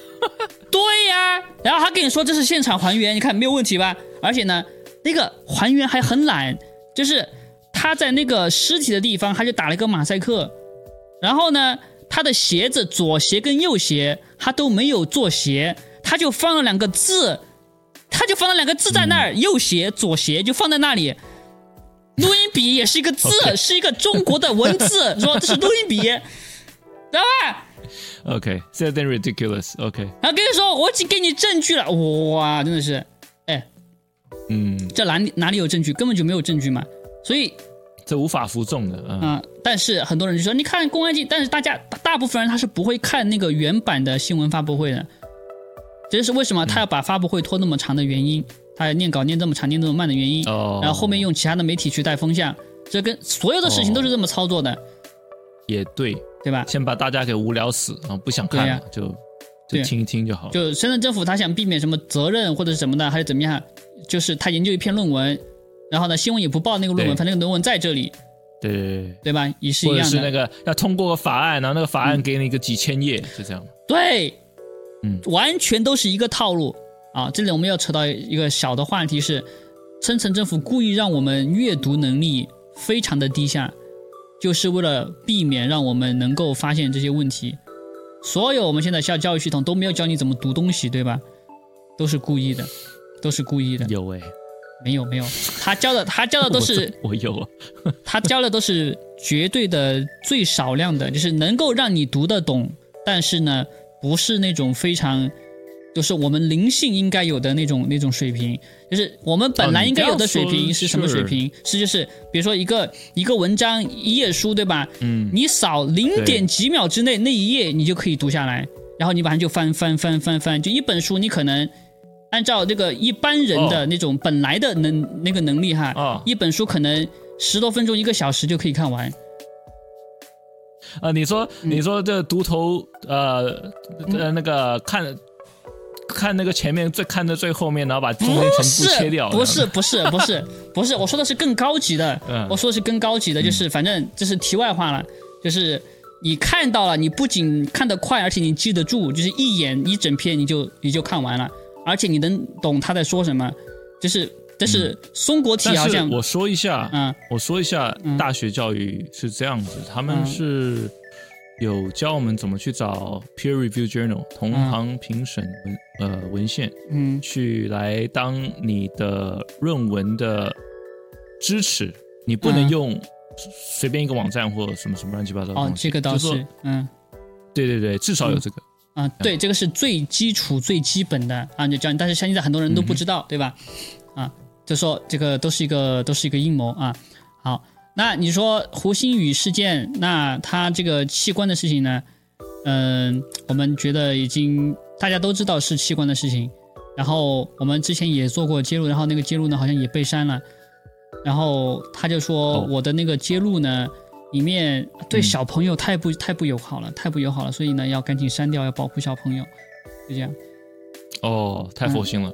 *laughs* 对呀、然后他跟你说这是现场还原，你看没有问题吧？而且呢，那个还原还很懒，就是他在那个尸体的地方，他就打了一个马赛克，然后呢，他的鞋子左鞋跟右鞋他都没有做鞋，他就放了两个字，他就放了两个字在那儿，右鞋左鞋就放在那里。录音笔也是一个字 *laughs* OK 是一个中国的文字，*laughs* 说这是录音笔，知道吧？OK，现在 then ridiculous，OK，、然后跟你说，我已经给你证据了，哇，真的是，哎，嗯，这哪里哪里有证据？根本就没有证据嘛。所以，这无法服众的，啊、啊、但是很多人就说，你看公安机，但是大家大大部分人他是不会看那个原版的新闻发布会的，这就是为什么他要把发布会拖那么长的原因，他念稿念这么长、念这么慢的原因。哦，然后后面用其他的媒体去带风向，这跟所有的事情都是这么操作的，也对，对吧？先把大家给无聊死，然后不想看了，就就听一听就好了。就深圳政府他想避免什么责任或者是什么的，还是怎么样？就是他研究一篇论文，然后呢新闻也不报那个论文，反正那个论文在这里，对对对，对吧？也是一样的。是那个要通过个法案，然后那个法案给你一个几千页，就这样。对，嗯完全都是一个套路啊！这里我们要扯到一个小的话题是，深层政府故意让我们阅读能力非常的低下，就是为了避免让我们能够发现这些问题。所有我们现在校教育系统都没有教你怎么读东西，对吧？都是故意的，都是故意的。有哎、没有没有，他教的他教的都是我有啊，*laughs* 他教的都是绝对的最少量的，就是能够让你读得懂，但是呢，不是那种非常，就是我们灵性应该有的那种那种水平，就是我们本来应该有的水平是什么水平？是就是比如说一个一个文章一页书，对吧？嗯，你扫零点几秒之内那一页，你就可以读下来，然后你马上就翻翻翻翻翻，就一本书你可能。按照这个一般人的哦那种本来的能、那个能力哈，哦一本书可能十多分钟、一个小时就可以看完。啊，你说嗯你说这读头呃呃那个看看那个前面最看的最后面，然后把中间全部切掉，不是，不是，不是，*laughs* 不是，我说的是更高级的。嗯我说的是更高级的，就是反正这是题外话了，就是你看到了，你不仅看得快，而且你记得住，就是一眼一整篇你就你就看完了，而且你能懂他在说什么。就是，但是松果体是好像，我说一下，嗯我说一下嗯大学教育是这样子，他们嗯是有教我们怎么去找 peer review journal 同行评审文、呃文献，嗯去来当你的论文的支持，你不能用随便一个网站或什么什么乱七八糟的哦东，西。这个倒就是，嗯。对对对，至少有这个。啊，对，这个是最基础、最基本的啊，就教你。但是现在很多人都不知道，对吧？啊，就说这个都是一个都是一个阴谋啊。好，那你说胡鑫宇事件，那他这个器官的事情呢？嗯，我们觉得已经大家都知道是器官的事情，然后我们之前也做过揭露，然后那个揭露呢好像也被删了，然后他就说哦我的那个揭露呢。里面对嗯小朋友太不、太不友好了，太不友好了，所以呢要赶紧删掉，要保护小朋友，就这样。哦，太佛心了。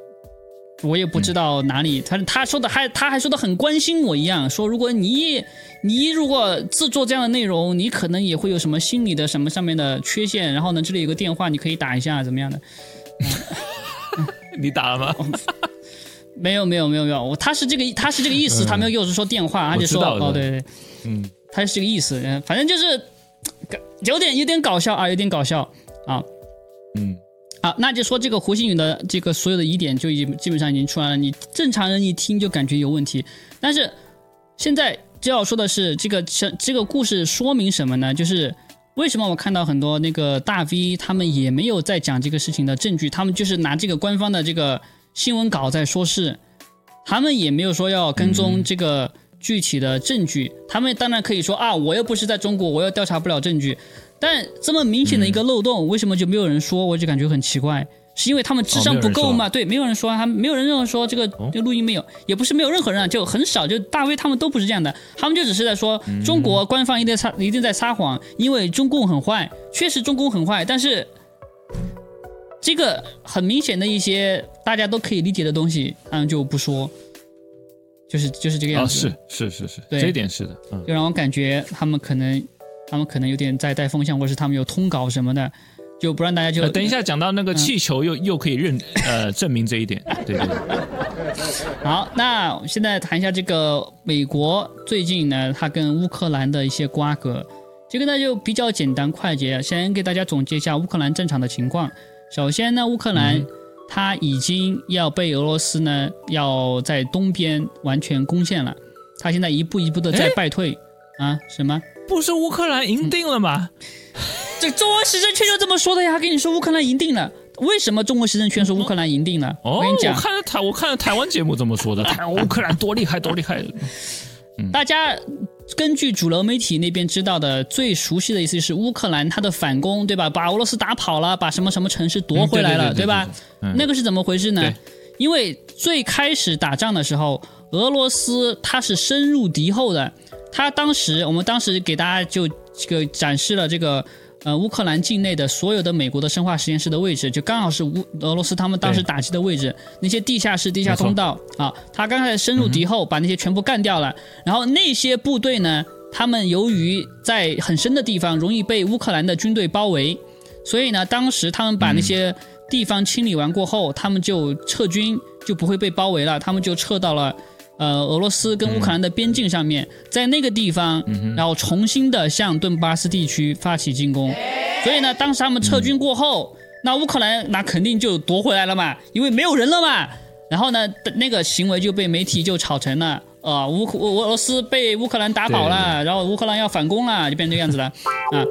我也不知道哪里，他他说的还他还说的很关心我一样，说如果你你如果制作这样的内容，你可能也会有什么心理的什么上面的缺陷，然后呢这里有个电话，你可以打一下，怎么样的？*laughs* 你打了吗？*laughs* 没有没有没有没有，我他是这个他是这个意思，嗯他没有给我说电话，他就说哦对对，嗯，他是这个意思，嗯，反正就是有点有点搞笑啊，有点搞笑啊。嗯，好，那就说这个胡鑫宇的这个所有的疑点就已经基本上已经出来了，你正常人一听就感觉有问题。但是现在就要说的是，这个这这个故事说明什么呢？就是为什么我看到很多那个大 V 他们也没有在讲这个事情的证据，他们就是拿这个官方的这个新闻稿在说事，他们也没有说要跟踪这个具体的证据。他们当然可以说啊，我又不是在中国，我又调查不了证据。但这么明显的一个漏洞，为什么就没有人说？我就感觉很奇怪，是因为他们智商不够吗？对，没有人说，他没有人认为说这个这个录音没有，也不是没有任何人啊，就很少，就大 V 他们都不是这样的，他们就只是在说中国官方一定在撒一定在撒谎，因为中共很坏，确实中共很坏，但是这个很明显的一些大家都可以理解的东西，他们就不说，就是就是这个样哦，子。是是是是，对。这一点是的，嗯，就让我感觉他们可能，他们可能有点在带风向，或者是他们有通稿什么的，就不让大家就、呃，等一下讲到那个气球又又可以认呃证明这一点，对对对，*laughs* 好，那现在谈一下这个美国最近呢，它跟乌克兰的一些瓜葛，这个呢就比较简单快捷，先给大家总结一下乌克兰战场的情况。首先呢，乌克兰它已经要被俄罗斯呢要在东边完全攻陷了，它现在一步一步的在败退啊，什么？不是乌克兰赢定了吗？这中国时政圈就这么说的呀，跟你说乌克兰赢定了。为什么中国时政圈说乌克兰赢定了？哦，我跟你讲，看了台我看了台湾节目这么说的，台湾乌克兰多厉害多厉害，大家根据主流媒体那边知道的最熟悉的意思是乌克兰它的反攻，对吧？把俄罗斯打跑了，把什么什么城市夺回来了，嗯对吧？那个是怎么回事呢？因为最开始打仗的时候，俄罗斯它是深入敌后的，它当时我们当时给大家就这个展示了这个。呃，乌克兰境内的所有的美国的生化实验室的位置，就刚好是乌俄罗斯他们当时打击的位置，那些地下室、地下通道啊，他刚开始深入敌后，把那些全部干掉了。然后那些部队呢，他们由于在很深的地方容易被乌克兰的军队包围，所以呢，当时他们把那些地方清理完过后，他们就撤军，就不会被包围了，他们就撤到了。呃，俄罗斯跟乌克兰的边境上面，在那个地方，然后重新的向顿巴斯地区发起进攻。所以呢，当时他们撤军过后，那乌克兰那肯定就夺回来了嘛，因为没有人了嘛。然后呢，那个行为就被媒体就炒成了，啊、乌克俄罗斯被乌克兰打跑了，然后乌克兰要反攻了，就变成这个样子了。啊，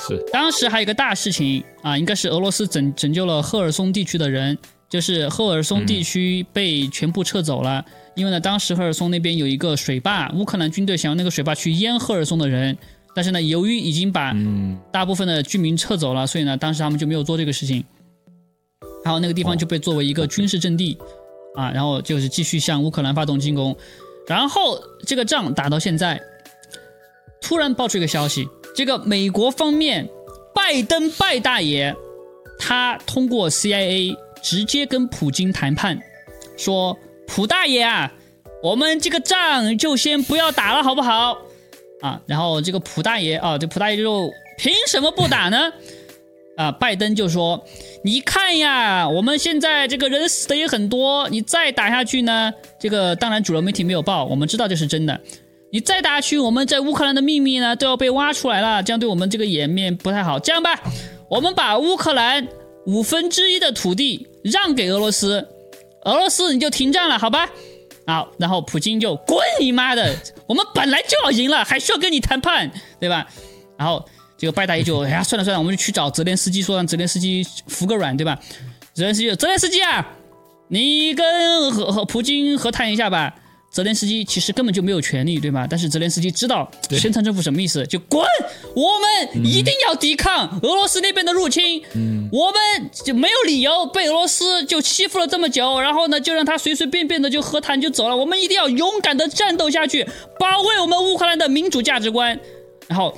是当时还有一个大事情啊，应该是俄罗斯拯拯救了赫尔松地区的人，就是赫尔松地区被全部撤走了，因为呢，当时赫尔松那边有一个水坝，乌克兰军队想用那个水坝去淹赫尔松的人，但是呢，由于已经把嗯。大部分的居民撤走了，所以呢，当时他们就没有做这个事情，然后那个地方就被作为一个军事阵地啊，然后就是继续向乌克兰发动进攻，然后这个仗打到现在，突然爆出一个消息，这个美国方面拜登拜大爷，他通过 CIA 直接跟普京谈判，说普大爷啊，我们这个仗就先不要打了，好不好？啊，然后这个普大爷啊，这普大爷就凭什么不打呢？*laughs* 啊，拜登就说：“你看呀，我们现在这个人死的也很多，你再打下去呢，这个当然主流媒体没有报，我们知道这是真的。你再打下去，我们在乌克兰的秘密呢都要被挖出来了，这样对我们这个颜面不太好。这样吧，我们把乌克兰五分之一的土地让给俄罗斯，俄罗斯你就停战了，好吧？好，然后普京就滚你妈的，我们本来就要赢了，还需要跟你谈判，对吧？然后这个拜大爷就哎呀，算了算了，我们就去找泽连斯基，说让泽连斯基服个软，对吧？泽连斯基，泽连斯基啊，你跟和和普京和谈一下吧。泽连斯基其实根本就没有权利，对吗？但是泽连斯基知道宣传政府什么意思，就滚！我们一定要抵抗俄罗斯那边的入侵。嗯，我们就没有理由被俄罗斯就欺负了这么久，然后呢，就让他随随便便的就和谈就走了。我们一定要勇敢的战斗下去，保卫我们乌克兰的民主价值观。然后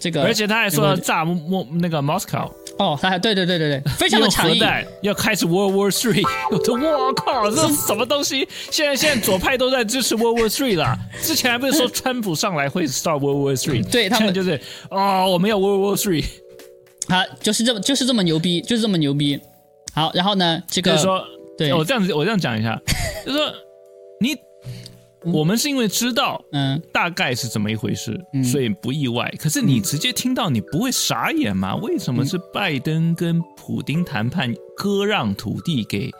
这个，而且他还说要炸莫那个 Moscow。哦，他还对对对对对，非常的强硬，要开始 World War Three。我靠，这是什么东西？现在现在左派都在支持 World War Three 了。之前还不是说 *laughs* 川普上来会 start World War Three？对他们就是哦，我们要 World War Three。好，就是这么就是这么牛逼，就是这么牛逼。好，然后呢，这个说，对我这样子，我这样讲一下，*laughs* 就是说你。我们是因为知道，嗯，大概是怎么一回事，所以不意外。可是你直接听到，你不会傻眼吗？为什么是拜登跟普京谈判，割让土地给，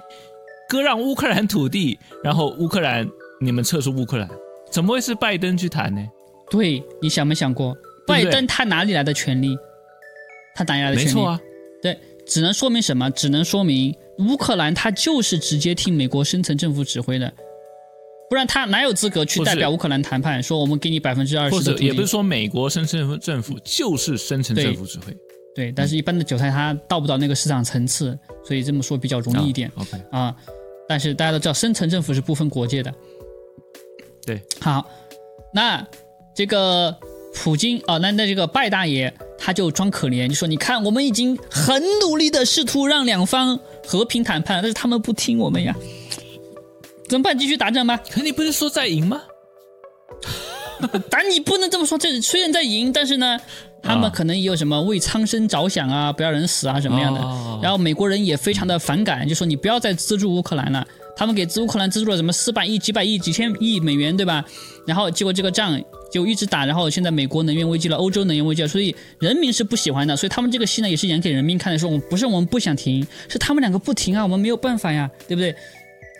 割让乌克兰土地，然后乌克兰你们撤出乌克兰，怎么会是拜登去谈呢？对，你想没想过，拜登他哪里来的权利？他哪里来的权利？没错啊，对，只能说明什么？只能说明乌克兰他就是直接听美国深层政府指挥的。不然他哪有资格去代表乌克兰谈判？说我们给你百分之二十或者也不是说美国深层政府就是深层政府指挥。对，但是一般的韭菜他到不到那个市场层次，所以这么说比较容易一点。OK 啊，但是大家都知道深层政府是不分国界的。对，好，那这个普京啊，那那这个拜大爷他就装可怜，就说你看我们已经很努力的试图让两方和平谈判，但是他们不听我们呀。怎么办？继续打仗吗？可你不是说在赢吗？但你不能这么说。这虽然在赢，但是呢，他们可能也有什么为苍生着想啊，不要人死啊什么样的。然后美国人也非常的反感，就说你不要再资助乌克兰了。他们给乌克兰资助了什么四百亿、几百亿、几千亿美元，对吧？然后结果这个仗就一直打，然后现在美国能源危机了，欧洲能源危机了，所以人民是不喜欢的。所以他们这个戏呢，也是演给人民看的，说我们不是我们不想停，是他们两个不停啊，我们没有办法呀，对不对？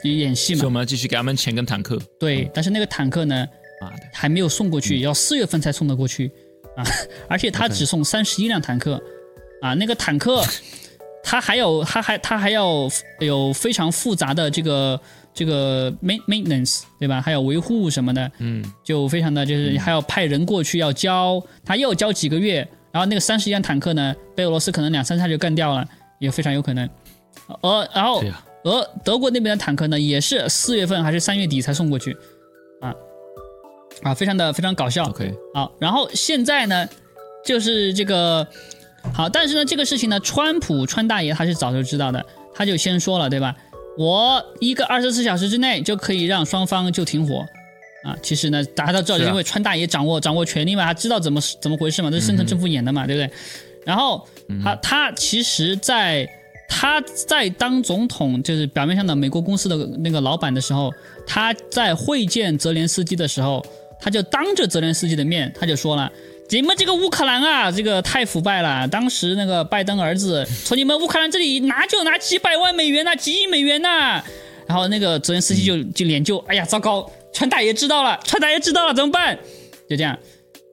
演戏嘛，所以我们要继续给他们钱跟坦克。对，但是那个坦克呢，啊，还没有送过去，要四月份才送得过去啊！*laughs* 而且他只送三十一辆坦克，啊，那个坦克，*laughs* 他还有，他还他还要有非常复杂的这个这个 maintenance，对吧？还有维护什么的，嗯，就非常的就是还要派人过去要交，他又交几个月，然后那个三十一辆坦克呢，被俄罗斯可能两三下就干掉了，也非常有可能。呃，然后。而德国那边的坦克呢，也是四月份还是三月底才送过去，啊啊，非常的非常搞笑。OK，好，然后现在呢，就是这个好，但是呢，这个事情呢，川普川大爷他是早就知道的，他就先说了，对吧？我一个二十四小时之内就可以让双方就停火，啊，其实呢，大家都知道，因为川大爷掌握掌握权力嘛，他知道怎么怎么回事嘛，这是深层政府演的嘛，对不对？然后他他其实，在他在当总统，就是表面上的美国公司的那个老板的时候，他在会见泽连斯基的时候，他就当着泽连斯基的面，他就说了：“你们这个乌克兰啊，这个太腐败了。当时那个拜登儿子从你们乌克兰这里拿就拿几百万美元呐，几亿美元呐。”然后那个泽连斯基就就脸就哎呀，糟糕，川大爷知道了，川大爷知道了怎么办？就这样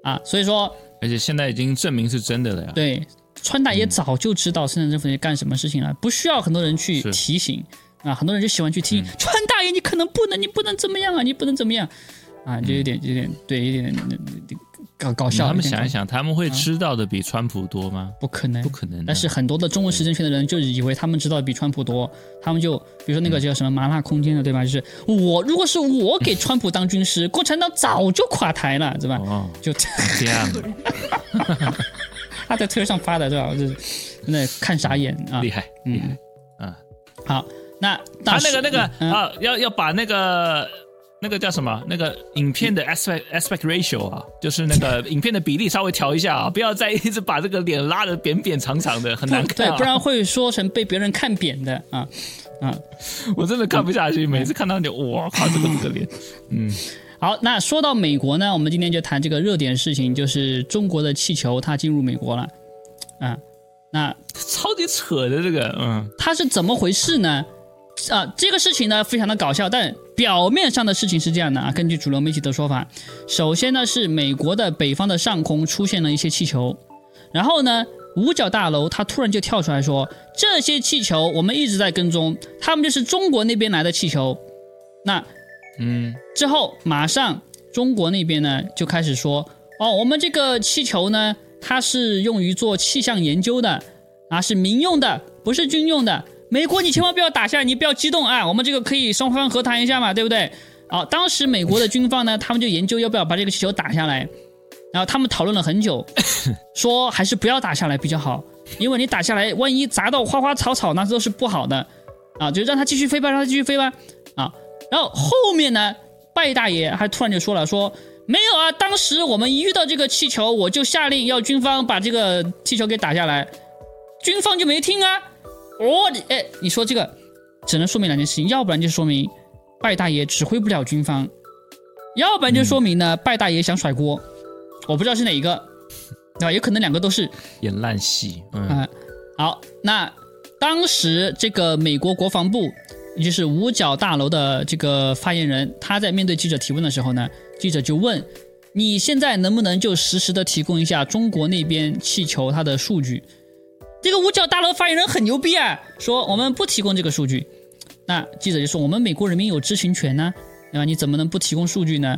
啊，所以说，而且现在已经证明是真的了呀。对。川大爷早就知道深圳政府在干什么事情了，不需要很多人去提醒啊，很多人就喜欢去听川大爷，你可能不能，你不能怎么样啊，你不能怎么样啊，就有点有点对，有点搞搞笑。他们想一想，他们会知道的比川普多吗？不可能，不可能。但是很多的中文时政圈的人就以为他们知道的比川普多，他们就比如说那个叫什么麻辣空间的，对吧？就是我如果是我给川普当军师，*laughs* 共产党早就垮台了，对吧？哦，就这样。*laughs* 他在推特上发的，对吧？就是那看傻眼啊！厉害，厉害，嗯，好，那他那个那个啊，要要把那个那个叫什么？那个影片的 aspect aspect ratio 啊，就是那个 *laughs* 影片的比例稍微调一下啊，不要再一直把这个脸拉的扁扁长长的，很难看，对，不然会说成被别人看扁的啊啊！我真的看不下去，每次看到你，哇靠，这个这个脸，嗯。好，那说到美国呢，我们今天就谈这个热点事情，就是中国的气球它进入美国了，啊，那超级扯的这个，嗯，它是怎么回事呢？啊，这个事情呢非常的搞笑，但表面上的事情是这样的啊。根据主流媒体的说法，首先呢是美国的北方的上空出现了一些气球，然后呢五角大楼它突然就跳出来说，这些气球我们一直在跟踪，他们就是中国那边来的气球。那嗯，之后马上中国那边呢就开始说，哦，我们这个气球呢它是用于做气象研究的啊，是民用的，不是军用的。美国，你千万不要打下来，你不要激动啊！我们这个可以双方和谈一下嘛，对不对？好，当时美国的军方呢，他们就研究要不要把这个气球打下来，然后他们讨论了很久，*laughs* 说还是不要打下来比较好，因为你打下来，万一砸到花花草草，那都是不好的啊！就让它继续飞吧，让它继续飞吧啊！然后后面呢，拜大爷还突然就说了，说没有啊，当时我们一遇到这个气球，我就下令要军方把这个气球给打下来，军方就没听啊。哦，你哎，你说这个只能说明两件事情，要不然就说明拜大爷指挥不了军方，要不然就说明呢拜大爷想甩锅，我不知道是哪一个，对吧？有可能两个都是。演烂戏，嗯，嗯，好，那当时这个美国国防部，也就是五角大楼的这个发言人，他在面对记者提问的时候呢，记者就问：你现在能不能就实时的提供一下中国那边气球它的数据？这个五角大楼发言人很牛逼啊，说我们不提供这个数据。那记者就说我们美国人民有知情权呢，对吧？你怎么能不提供数据呢？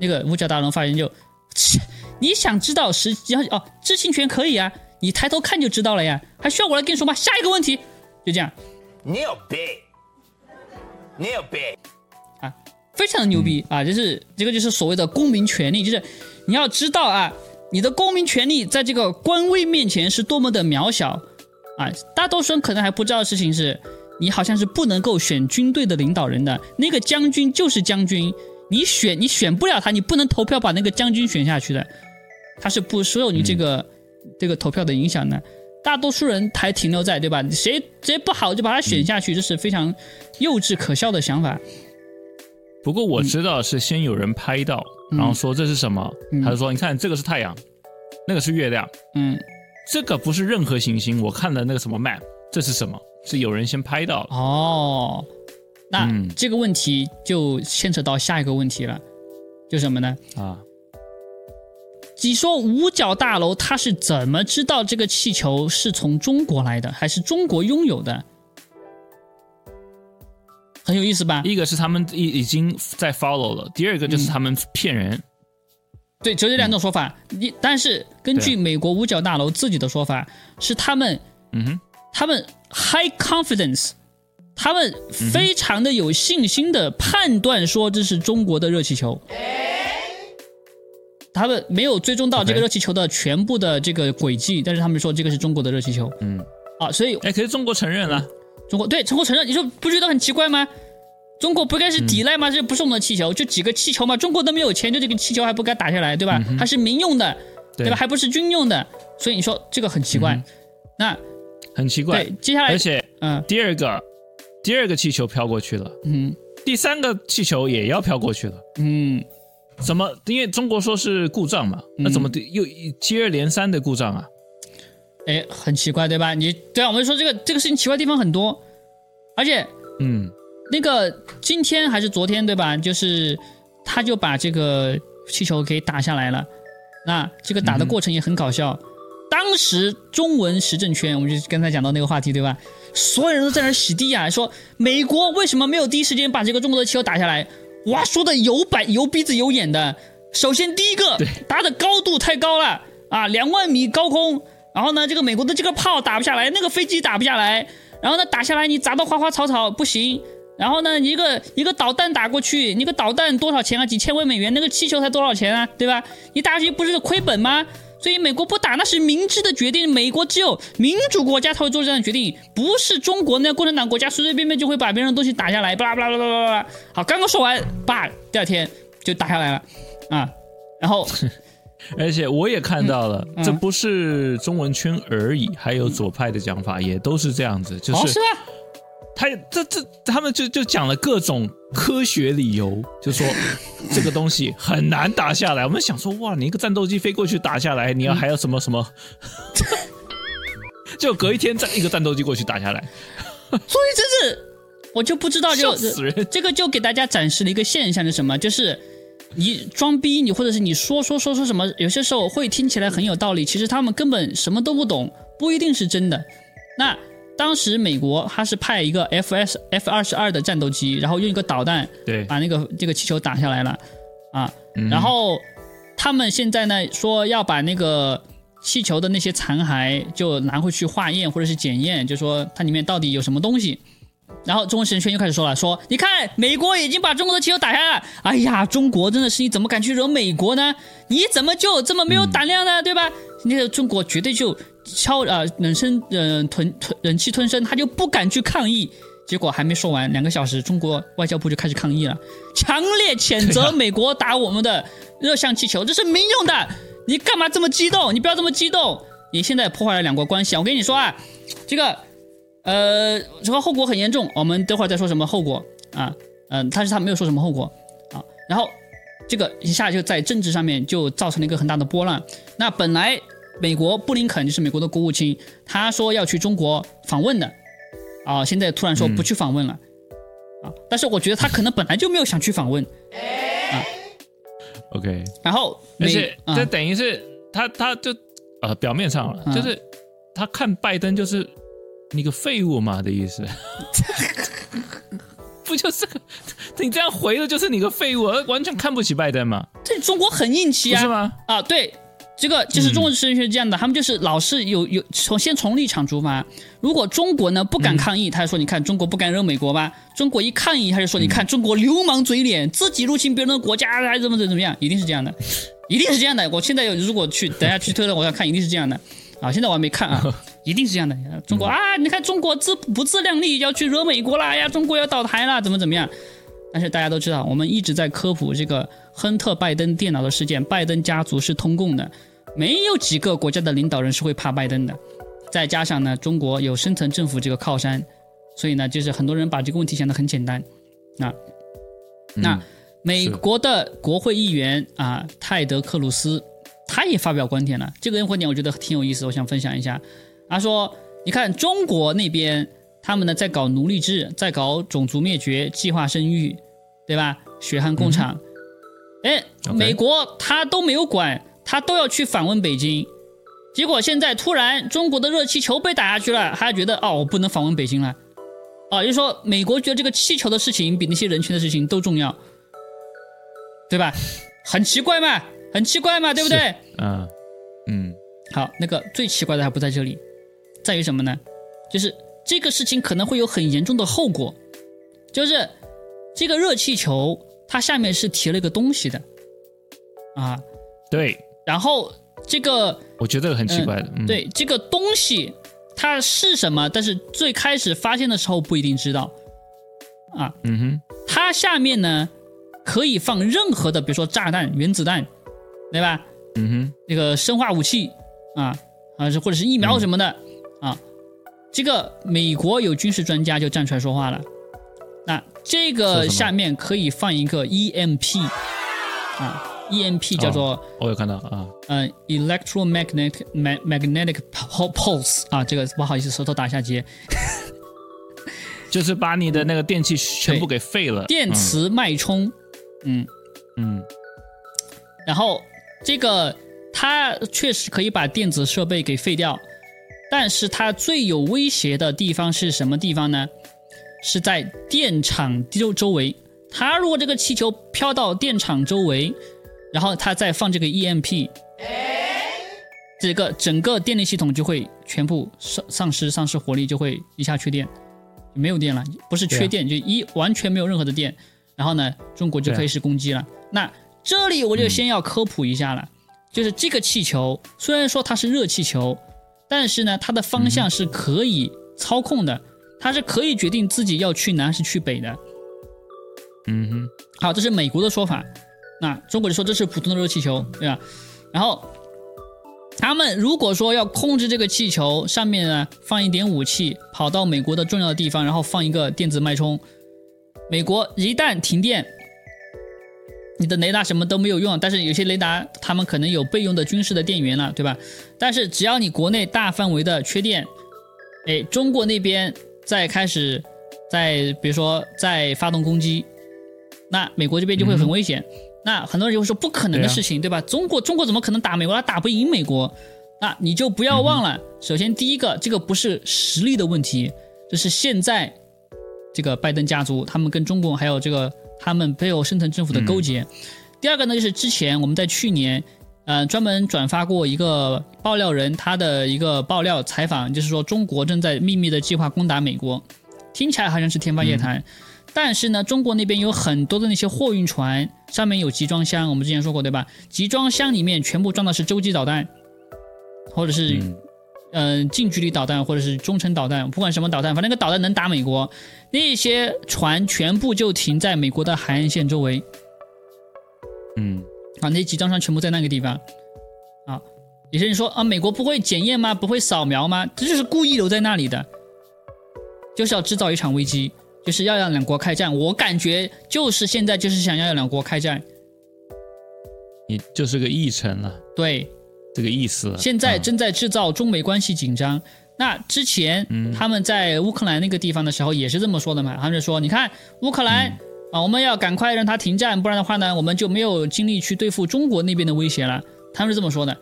那个五角大楼发言人就，切，你想知道实际上哦，知情权可以啊，你抬头看就知道了呀，还需要我来跟你说吗？下一个问题，就这样牛逼，牛逼！啊，非常的牛逼啊，就是这个就是所谓的公民权利，就是你要知道啊。你的公民权利在这个官位面前是多么的渺小啊！大多数人可能还不知道的事情是，你好像是不能够选军队的领导人的，那个将军就是将军，你选你选不了他，你不能投票把那个将军选下去的，他是不受你这个、这个投票的影响的。大多数人还停留在对吧？谁谁不好就把他选下去，这是非常幼稚可笑的想法。不过我知道是先有人拍到，然后说这是什么，他就说你看这个是太阳，那个是月亮，嗯，这个不是任何行星，我看了那个什么 map，这是什么？是有人先拍到了，哦，那嗯这个问题就牵扯到下一个问题了，就什么呢？啊，你说五角大楼他是怎么知道这个气球是从中国来的，还是中国拥有的？很有意思吧？一个是他们已已经在 follow 了，第二个就是他们骗人，对，只有这两种说法。你但是根据美国五角大楼自己的说法，是他们嗯哼，他们 high confidence，他们非常的有信心的判断说这是中国的热气球。他们没有追踪到这个热气球的全部的这个轨迹，但是他们说这个是中国的热气球。嗯，啊，所以哎，可是中国承认了，中国对中国承认，你说不觉得很奇怪吗？中国不该是抵赖吗？这不是我们的气球，就几个气球嘛，中国都没有钱，就这个气球还不该打下来，对吧？还是民用的，对。对吧？还不是军用的，所以你说这个很奇怪。那很奇怪。对，，接下来而且嗯。第二个第二个气球飘过去了，嗯。第三个气球也要飘过去了。嗯，怎么？因为中国说是故障嘛，那怎么又接二连三的故障啊？哎，很奇怪，对吧？你对啊，我们就说这个这个事情奇怪地方很多，而且嗯，那个今天还是昨天对吧？就是他就把这个气球给打下来了，那这个打的过程也很搞笑。当时中文时政圈，我们就刚才讲到那个话题对吧？所有人都在那洗地啊，说美国为什么没有第一时间把这个中国的气球打下来？哇，说的有板有鼻子有眼的。首先第一个打的高度太高了啊，两万米高空，然后呢，这个美国的这个炮打不下来，那个飞机打不下来，然后呢打下来你砸到花花草草不行，然后呢，你一个一个导弹打过去，你个导弹多少钱啊？几千万美元，那个气球才多少钱啊？对吧？你打下去不是亏本吗？所以美国不打那是明智的决定。美国只有民主国家才会做这样的决定，不是中国那共产党国家随随便便就会把别人的东西打下来。巴拉巴拉巴拉巴拉。好，刚刚说完，叭，第二天就打下来了啊。然后而且我也看到了，嗯这不是中文圈而已，还有左派的讲法也都是这样子，就哦，是是吗？他这这他们就就讲了各种科学理由，就说这个东西很难打下来。我们想说，哇，你一个战斗机飞过去打下来，你要还要什么什么？*laughs* 就隔一天再一个战斗机过去打下来，所以真是我就不知道就这个就给大家展示了一个现象是什么？就是你装逼，你或者是你说说说说什么，有些时候会听起来很有道理，其实他们根本什么都不懂，不一定是真的。那当时美国他是派一个 F S F 二十二的战斗机，然后用一个导弹对，把那个这个气球打下来了啊，嗯然后他们现在呢说要把那个气球的那些残骸就拿回去化验或者是检验，就说它里面到底有什么东西。然后中国神圈又开始说了，说你看美国已经把中国的气球打下来了，哎呀，中国真的是你怎么敢去惹美国呢？你怎么就这么没有胆量呢？对吧？那个中国绝对就敲呃忍声呃吞吞忍气吞声，他就不敢去抗议。结果还没说完，两个小时，中国外交部就开始抗议了，强烈谴责美国打我们的热像气球，这是民用的，你干嘛这么激动？你不要这么激动，你现在破坏了两国关系！我跟你说啊，这个呃，这个后果很严重，我们等会儿再说什么后果啊，嗯、但是他没有说什么后果啊，然后这个一下就在政治上面就造成了一个很大的波浪。那本来美国布林肯就是美国的国务卿，他说要去中国访问的，啊，现在突然说不去访问了，啊，但是我觉得他可能本来就没有想去访问，啊。OK，然后美而且啊。这等于是他他就呃表面上了，嗯。就是他看拜登就是你个废物嘛的意思，*laughs* 不就是个你这样回的就是你个废物，而完全看不起拜登嘛，这中国很硬气啊，是吗？啊，对，这个就是中国神学这样的，他们就是老是有有从先从立场出发。如果中国呢不敢抗议，他就说你看中国不敢惹美国吧；中国一抗议，他就说你看中国流氓嘴脸，自己入侵别人的国家还怎么怎么怎么样，一定是这样的，一定是这样的。我现在有如果去等下去推特，我要看，一定是这样的。啊，现在我还没看啊，*laughs* 一定是这样的。中国啊，你看中国自不自量力，要去惹美国啦哎呀，中国要倒台啦，怎么怎么样？但是大家都知道，我们一直在科普这个亨特拜登电脑的事件，拜登家族是通共的，没有几个国家的领导人是会怕拜登的。再加上呢，中国有深层政府这个靠山，所以呢，就是很多人把这个问题想得很简单。那那嗯美国的国会议员啊，泰德克鲁斯，他也发表观点了。这个观点我觉得挺有意思，我想分享一下。他说：“你看中国那边，他们呢在搞奴隶制，在搞种族灭绝、计划生育，对吧？血汗工厂。哎、OK 美国他都没有管，他都要去访问北京。结果现在突然中国的热气球被打下去了，他觉得哦，我不能访问北京了。啊，也就是说美国觉得这个气球的事情比那些人权的事情都重要，对吧？很奇怪嘛，很奇怪嘛，对不对？啊，嗯，好，那个最奇怪的还不在这里，在于什么呢？就是这个事情可能会有很严重的后果，就是这个热气球它下面是提了一个东西的，啊，对，然后这个我觉得很奇怪的，嗯，对这个东西它是什么，但是最开始发现的时候不一定知道，啊，嗯哼，它下面呢可以放任何的，比如说炸弹、原子弹，对吧？嗯哼，那个生化武器啊啊，是或者是疫苗什么的、啊，这个美国有军事专家就站出来说话了。那这个下面可以放一个 EMP 啊，EMP 叫做、我有看到啊，呃 electromagnetic ma- magnetic pul- pulse 啊，这个不好意思，舌头打一下结，*laughs* 就是把你的那个电器全部给废了，电磁脉冲，嗯，嗯，嗯，然后这个它确实可以把电子设备给废掉，但是它最有威胁的地方是什么地方呢？是在电厂周周围。它如果这个气球飘到电厂周围，然后它再放这个 EMP，这个整个电力系统就会全部丧丧失丧失活力，就会一下缺电，没有电了，不是缺电，就一完全没有任何的电。然后呢，中国就可以是攻击了。那这里我就先要科普一下了，就是这个气球虽然说它是热气球，但是呢，它的方向是可以操控的，它是可以决定自己要去南还是去北的。嗯哼，好，这是美国的说法，那中国就说这是普通的热气球，对吧？然后他们如果说要控制这个气球，上面呢放一点武器，跑到美国的重要的地方，然后放一个电子脉冲，美国一旦停电，你的雷达什么都没有用，但是有些雷达他们可能有备用的军事的电源了，对吧？但是只要你国内大范围的缺电，哎，中国那边再开始在比如说在发动攻击，那美国这边就会很危险。那很多人就会说不可能的事情，对吧？中国中国怎么可能打美国？他打不赢美国。那你就不要忘了，首先第一个，这个不是实力的问题，这是现在这个拜登家族他们跟中共还有这个他们背后深层政府的勾结。第二个呢，就是之前我们在去年，呃，专门转发过一个爆料人他的一个爆料采访，就是说中国正在秘密的计划攻打美国，听起来好像是天方夜谭。但是呢，中国那边有很多的那些货运船，上面有集装箱，我们之前说过对吧？集装箱里面全部装的是洲际导弹，或者是嗯嗯、呃近距离导弹，或者是中程导弹，不管什么导弹，反正那个导弹能打美国，那些船全部就停在美国的海岸线周围嗯，啊，那几集装箱全部在那个地方啊。有些人说啊，美国不会检验吗？不会扫描吗？这就是故意留在那里的，就是要制造一场危机，就是要让两国开战。我感觉就是现在就是想要让两国开战，你就是个议程了，对，这个意思。现在嗯正在制造中美关系紧张。那之前他们在乌克兰那个地方的时候也是这么说的嘛？他们就说，你看乌克兰、啊，我们要赶快让它停战，不然的话呢，我们就没有精力去对付中国那边的威胁了。他们是这么说的。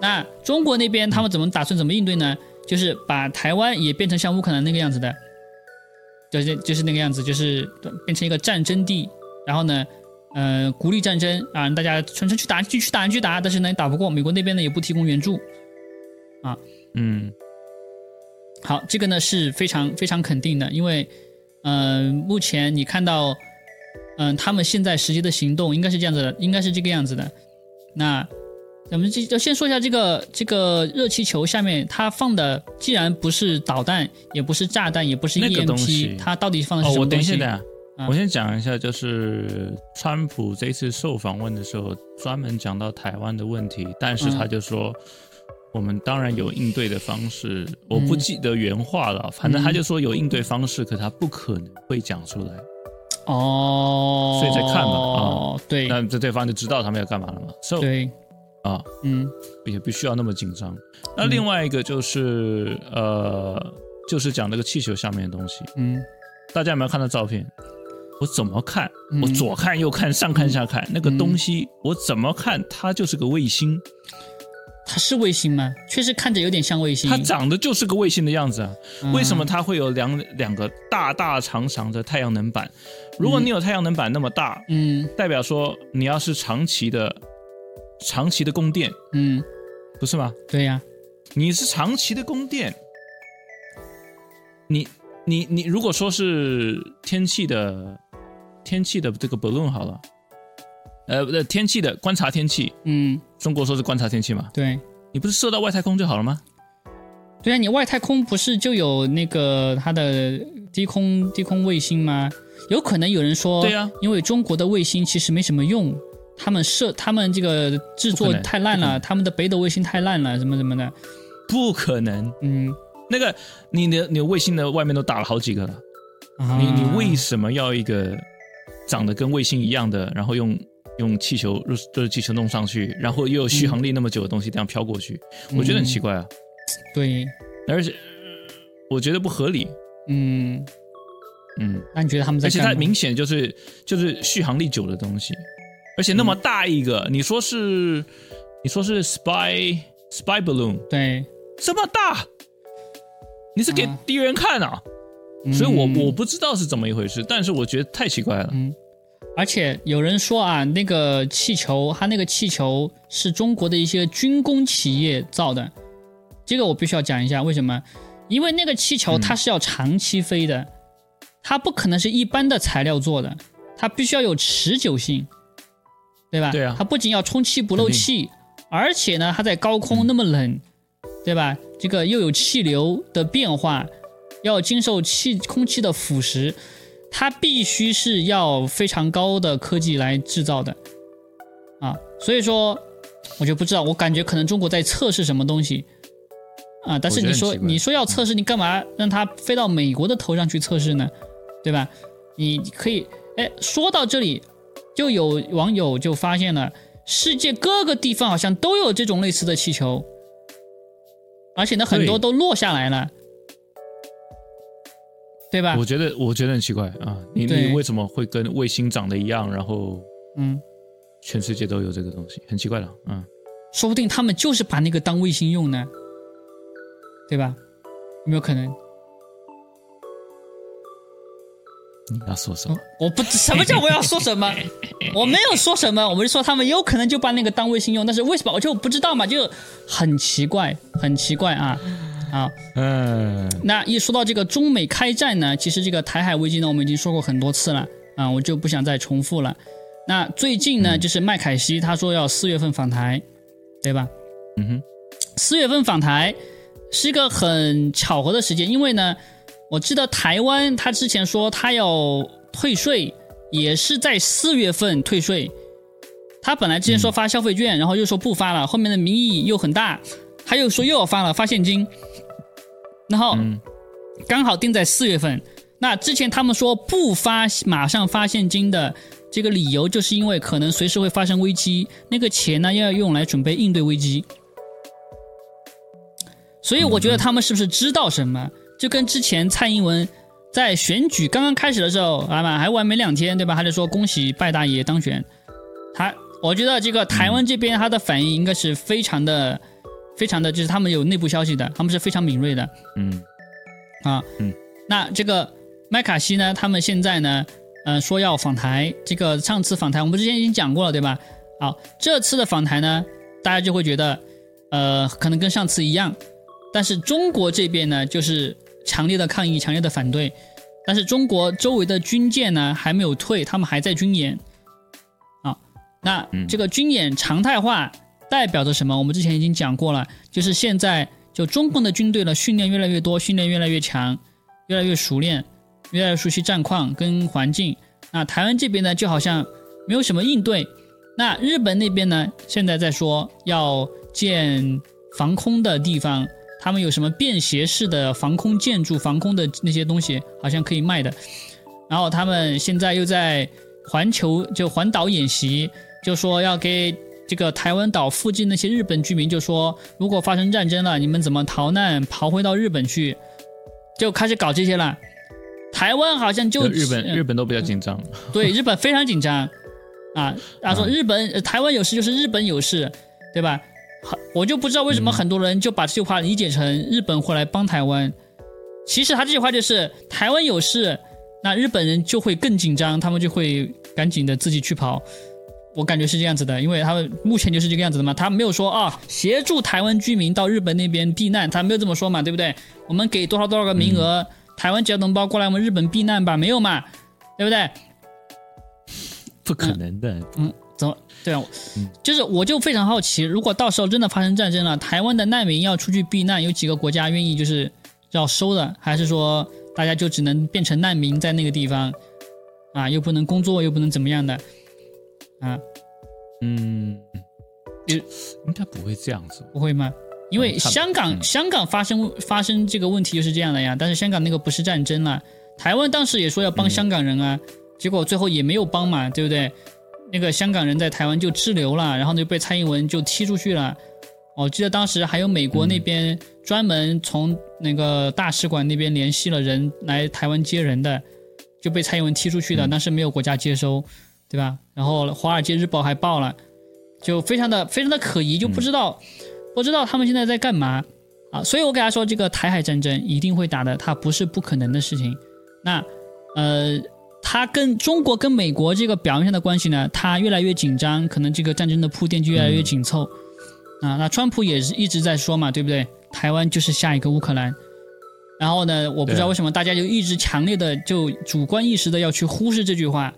那中国那边他们怎么打算怎么应对呢？就是把台湾也变成像乌克兰那个样子的，就是就是那个样子，就是变成一个战争地，然后呢，呃，鼓励战争啊，让大家纯粹去打，去去打，继续打，但是呢，打不过美国那边呢也不提供援助。啊嗯好，这个呢是非常非常肯定的，因为，嗯、目前你看到，嗯、他们现在实际的行动应该是这样子的，应该是这个样子的。那咱们这就先说一下这个这个热气球下面它放的，既然不是导弹，也不是炸弹，也不是 EMP，它到底放的是哦，我什么东西？等一下，等一下啊我先讲一下，就是川普这次受访问的时候，专门讲到台湾的问题，但是他就说。我们当然有应对的方式，我不记得原话了，反正他就说有应对方式，可他不可能会讲出来。哦，所以再看嘛啊。哦，对。那这对方就知道他们要干嘛了嘛。So 对，啊，嗯。也不需要那么紧张。那另外一个就是、呃，就是讲那个气球下面的东西，嗯。大家有没有看到照片？我怎么看？嗯。我左看右看，上看下看，那个东西我怎么看？它就是个卫星，它是卫星吗？确实看着有点像卫星。它长得就是个卫星的样子啊。嗯为什么它会有两两个大大长长的太阳能板？如果你有太阳能板那么大，嗯代表说你要是长期的长期的供电，嗯，不是吗？对呀、你是长期的供电，你你你如果说是天气的天气的这个 balloon 好了，呃，天气的观察天气，嗯，中国说是观察天气嘛，对。你不是射到外太空就好了吗？对啊，你外太空不是就有那个它的低空低空卫星吗？有可能有人说，对啊。因为中国的卫星其实没什么用，他们设他们这个制作太烂了，他们的北斗卫星太烂了，什么什么的。不可能，嗯，那个你的你的卫星的外面都打了好几个了，啊。你你为什么要一个长得跟卫星一样的，然后用用气球热热气球弄上去，然后又有续航力那么久的东西这样飘过去？我觉得很奇怪啊，对，而且我觉得不合理。嗯，嗯，那你觉得他们在而且？它明显就是就是续航力久的东西，而且那么大一个，你说是你说是 spy spy balloon 对，这么大，你是给啊敌人看啊？所以我嗯我不知道是怎么一回事，但是我觉得太奇怪了。嗯，而且有人说啊，那个气球，它那个气球是中国的一些军工企业造的，这个我必须要讲一下，为什么？因为那个气球嗯它是要长期飞的，它不可能是一般的材料做的，它必须要有持久性，对吧？对啊它不仅要充气不漏气，而且呢，它在高空那么冷，对吧？这个又有气流的变化，要经受气空气的腐蚀，它必须是要非常高的科技来制造的，啊，所以说我就不知道，我感觉可能中国在测试什么东西，啊，但是你说你说要测试，你干嘛让它飞到美国的头上去测试呢？对吧？你可以，哎，说到这里，就有网友就发现了，世界各个地方好像都有这种类似的气球，而且呢，很多都落下来了。对吧我？觉得我觉得很奇怪啊，你你为什么会跟卫星长得一样，然后嗯，全世界都有这个东西，很奇怪了，嗯，说不定他们就是把那个当卫星用呢，对吧？有没有可能？你要说什么？我不什么叫我要说什么，*laughs* 我没有说什么，我们是说他们有可能就把那个当卫星用，但是为什么我就不知道嘛，就很奇怪，很奇怪啊啊！嗯，那一说到这个中美开战呢，其实这个台海危机呢，我们已经说过很多次了啊，我就不想再重复了。那最近呢，就是麦凯锡他说要四月份访台，对吧？嗯哼，四月份访台是一个很巧合的时间，因为呢，我记得台湾他之前说他要退税，也是在四月份退税。他本来之前说发消费券，然后又说不发了，后面的民意又很大，他又说又要发了，发现金，然后嗯刚好定在四月份。那之前他们说不发，马上发现金的这个理由，就是因为可能随时会发生危机，那个钱呢要用来准备应对危机。所以我觉得他们是不是知道什么？就跟之前蔡英文在选举刚刚开始的时候，啊嘛还玩没两天，对吧？他就说恭喜拜大爷当选。他我觉得这个台湾这边他的反应应该是非常的、非常的，就是他们有内部消息的，他们是非常敏锐的。嗯啊，嗯，那这个麦卡锡呢，他们现在呢，呃，说要访台，这个上次访台我们之前已经讲过了，对吧？好，这次的访台呢，大家就会觉得，呃，可能跟上次一样，但是中国这边呢，就是强烈的抗议，强烈的反对，但是中国周围的军舰呢还没有退，他们还在军演，啊，那嗯这个军演常态化代表着什么？我们之前已经讲过了，就是现在就中共的军队的训练越来越多，训练越来越强，越来越熟练，越来越熟悉战况跟环境。那台湾这边呢，就好像没有什么应对。那日本那边呢，现在在说要建防空的地方，他们有什么便携式的防空建筑、防空的那些东西，好像可以卖的。然后他们现在又在环球就环岛演习，就说要给这个台湾岛附近那些日本居民，就说如果发生战争了，你们怎么逃难逃回到日本去，就开始搞这些了。台湾好像就日本嗯。日本都比较紧张，对日本非常紧张。啊，他说嗯。日本、呃台湾有事就是日本有事，对吧？很我就不知道为什么很多人就把这句话理解成日本会来帮台湾，其实他这句话就是台湾有事，那日本人就会更紧张，他们就会赶紧的自己去跑。我感觉是这样子的，因为他们目前就是这个样子的嘛，他没有说啊协助台湾居民到日本那边避难，他没有这么说嘛，对不对？我们给多少多少个名额，台湾籍的同胞过来我们日本避难吧，没有嘛，对不对？不可能的。嗯怎么对啊？就是我就非常好奇，如果到时候真的发生战争了，台湾的难民要出去避难，有几个国家愿意就是要收的，还是说大家就只能变成难民在那个地方啊？又不能工作，又不能怎么样的啊？嗯，有应该不会这样子。不会吗？因为香港、嗯香港发生发生这个问题就是这样的呀，但是香港那个不是战争了，台湾当时也说要帮香港人啊，结果最后也没有帮嘛，对不对？那个香港人在台湾就滞留了，然后就被蔡英文就踢出去了。我记得当时还有美国那边专门从那个大使馆那边联系了人来台湾接人的，就被蔡英文踢出去的，但是没有国家接收，对吧？然后《华尔街日报》还报了，就非常的非常的可疑，就不知道、不知道他们现在在干嘛啊？所以我给他说，这个台海战争一定会打的，它不是不可能的事情。那呃，它跟中国跟美国这个表面上的关系呢，它越来越紧张，可能这个战争的铺垫就越来越紧凑、啊。那川普也是一直在说嘛，对不对？台湾就是下一个乌克兰。然后呢，我不知道为什么大家就一直强烈的就主观意识的要去忽视这句话。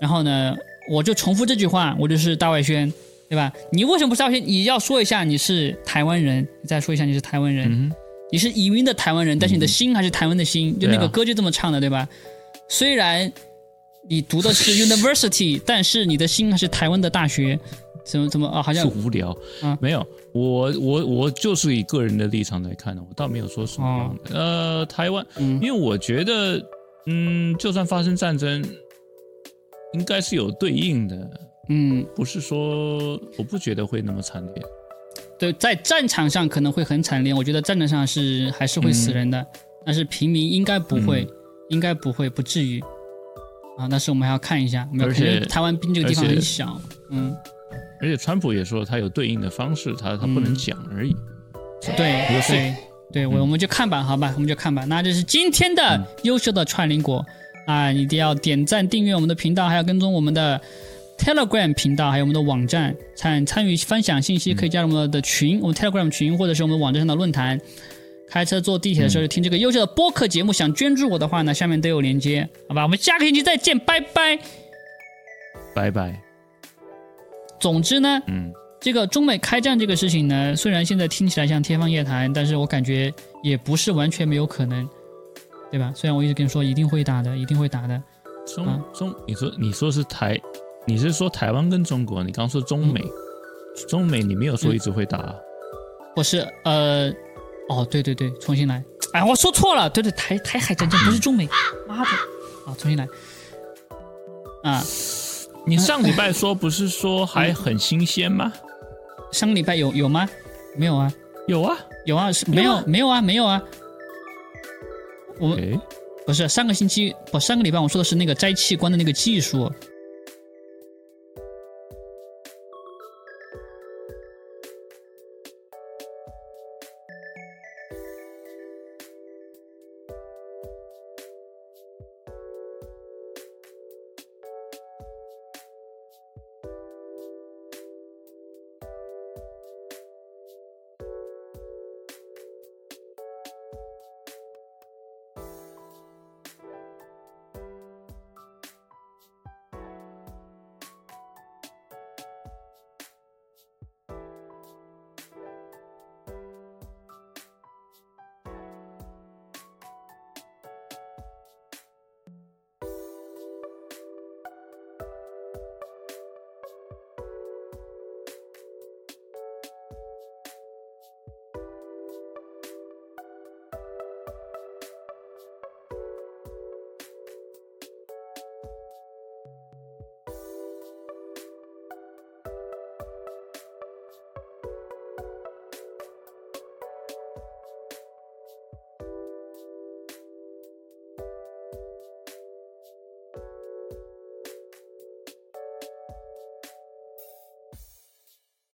然后呢，我就重复这句话，我就是大外宣，对吧？你为什么不是大外宣？你要说一下你是台湾人，你再说一下你是台湾人。嗯你是移民的台湾人，但是你的心还是台湾的心，就那个歌就这么唱的，对吧？虽然你读的是 *laughs* university，但是你的心还是台湾的大学，怎么怎么啊？好，像是无聊啊。没有，我我我就是以个人的立场来看的，我倒没有说什么样的。呃，台湾，嗯因为我觉得，嗯，就算发生战争，应该是有对应的，嗯，不是说我不觉得会那么惨烈。对，在战场上可能会很惨烈，我觉得战场上是还是会死人的，但是平民应该不会。嗯应该不会，不至于啊。但是我们还要看一下，我们要而且台湾兵这个地方很小，嗯，而且川普也说他有对应的方式，他他不能讲而已。对对对，我我们就看吧，好吧，我们就看吧。那这是今天的优秀的串邻国啊，一定要点赞、订阅我们的频道，还要跟踪我们的 Telegram 频道，还有我们的网站，参参与分享信息，可以加入我们的群，我们 Telegram 群，或者是我们网站上的论坛。开车坐地铁的时候就听这个优秀的播客节目，想捐助我的话呢，下面都有连接，好吧？我们下个星期再见，拜拜。拜拜。总之呢，嗯，这个中美开战这个事情呢，虽然现在听起来像天方夜谭，但是我感觉也不是完全没有可能，对吧？虽然我一直跟你说一定会打的，一定会打的，中啊。中，你说你说是台，你是说台湾跟中国？你刚说中美，中美你没有说一直会打啊，我是呃，哦，对对对，重新来，哎，我说错了，对对，台台海战争不是中美，妈的，啊，重新来，啊，你上礼拜说不是说还很新鲜吗？上个礼拜有有吗？没有啊，有啊，有啊，是没有没有啊，没有啊，我们诶，不是上个星期，不上个礼拜我说的是那个摘器官的那个技术，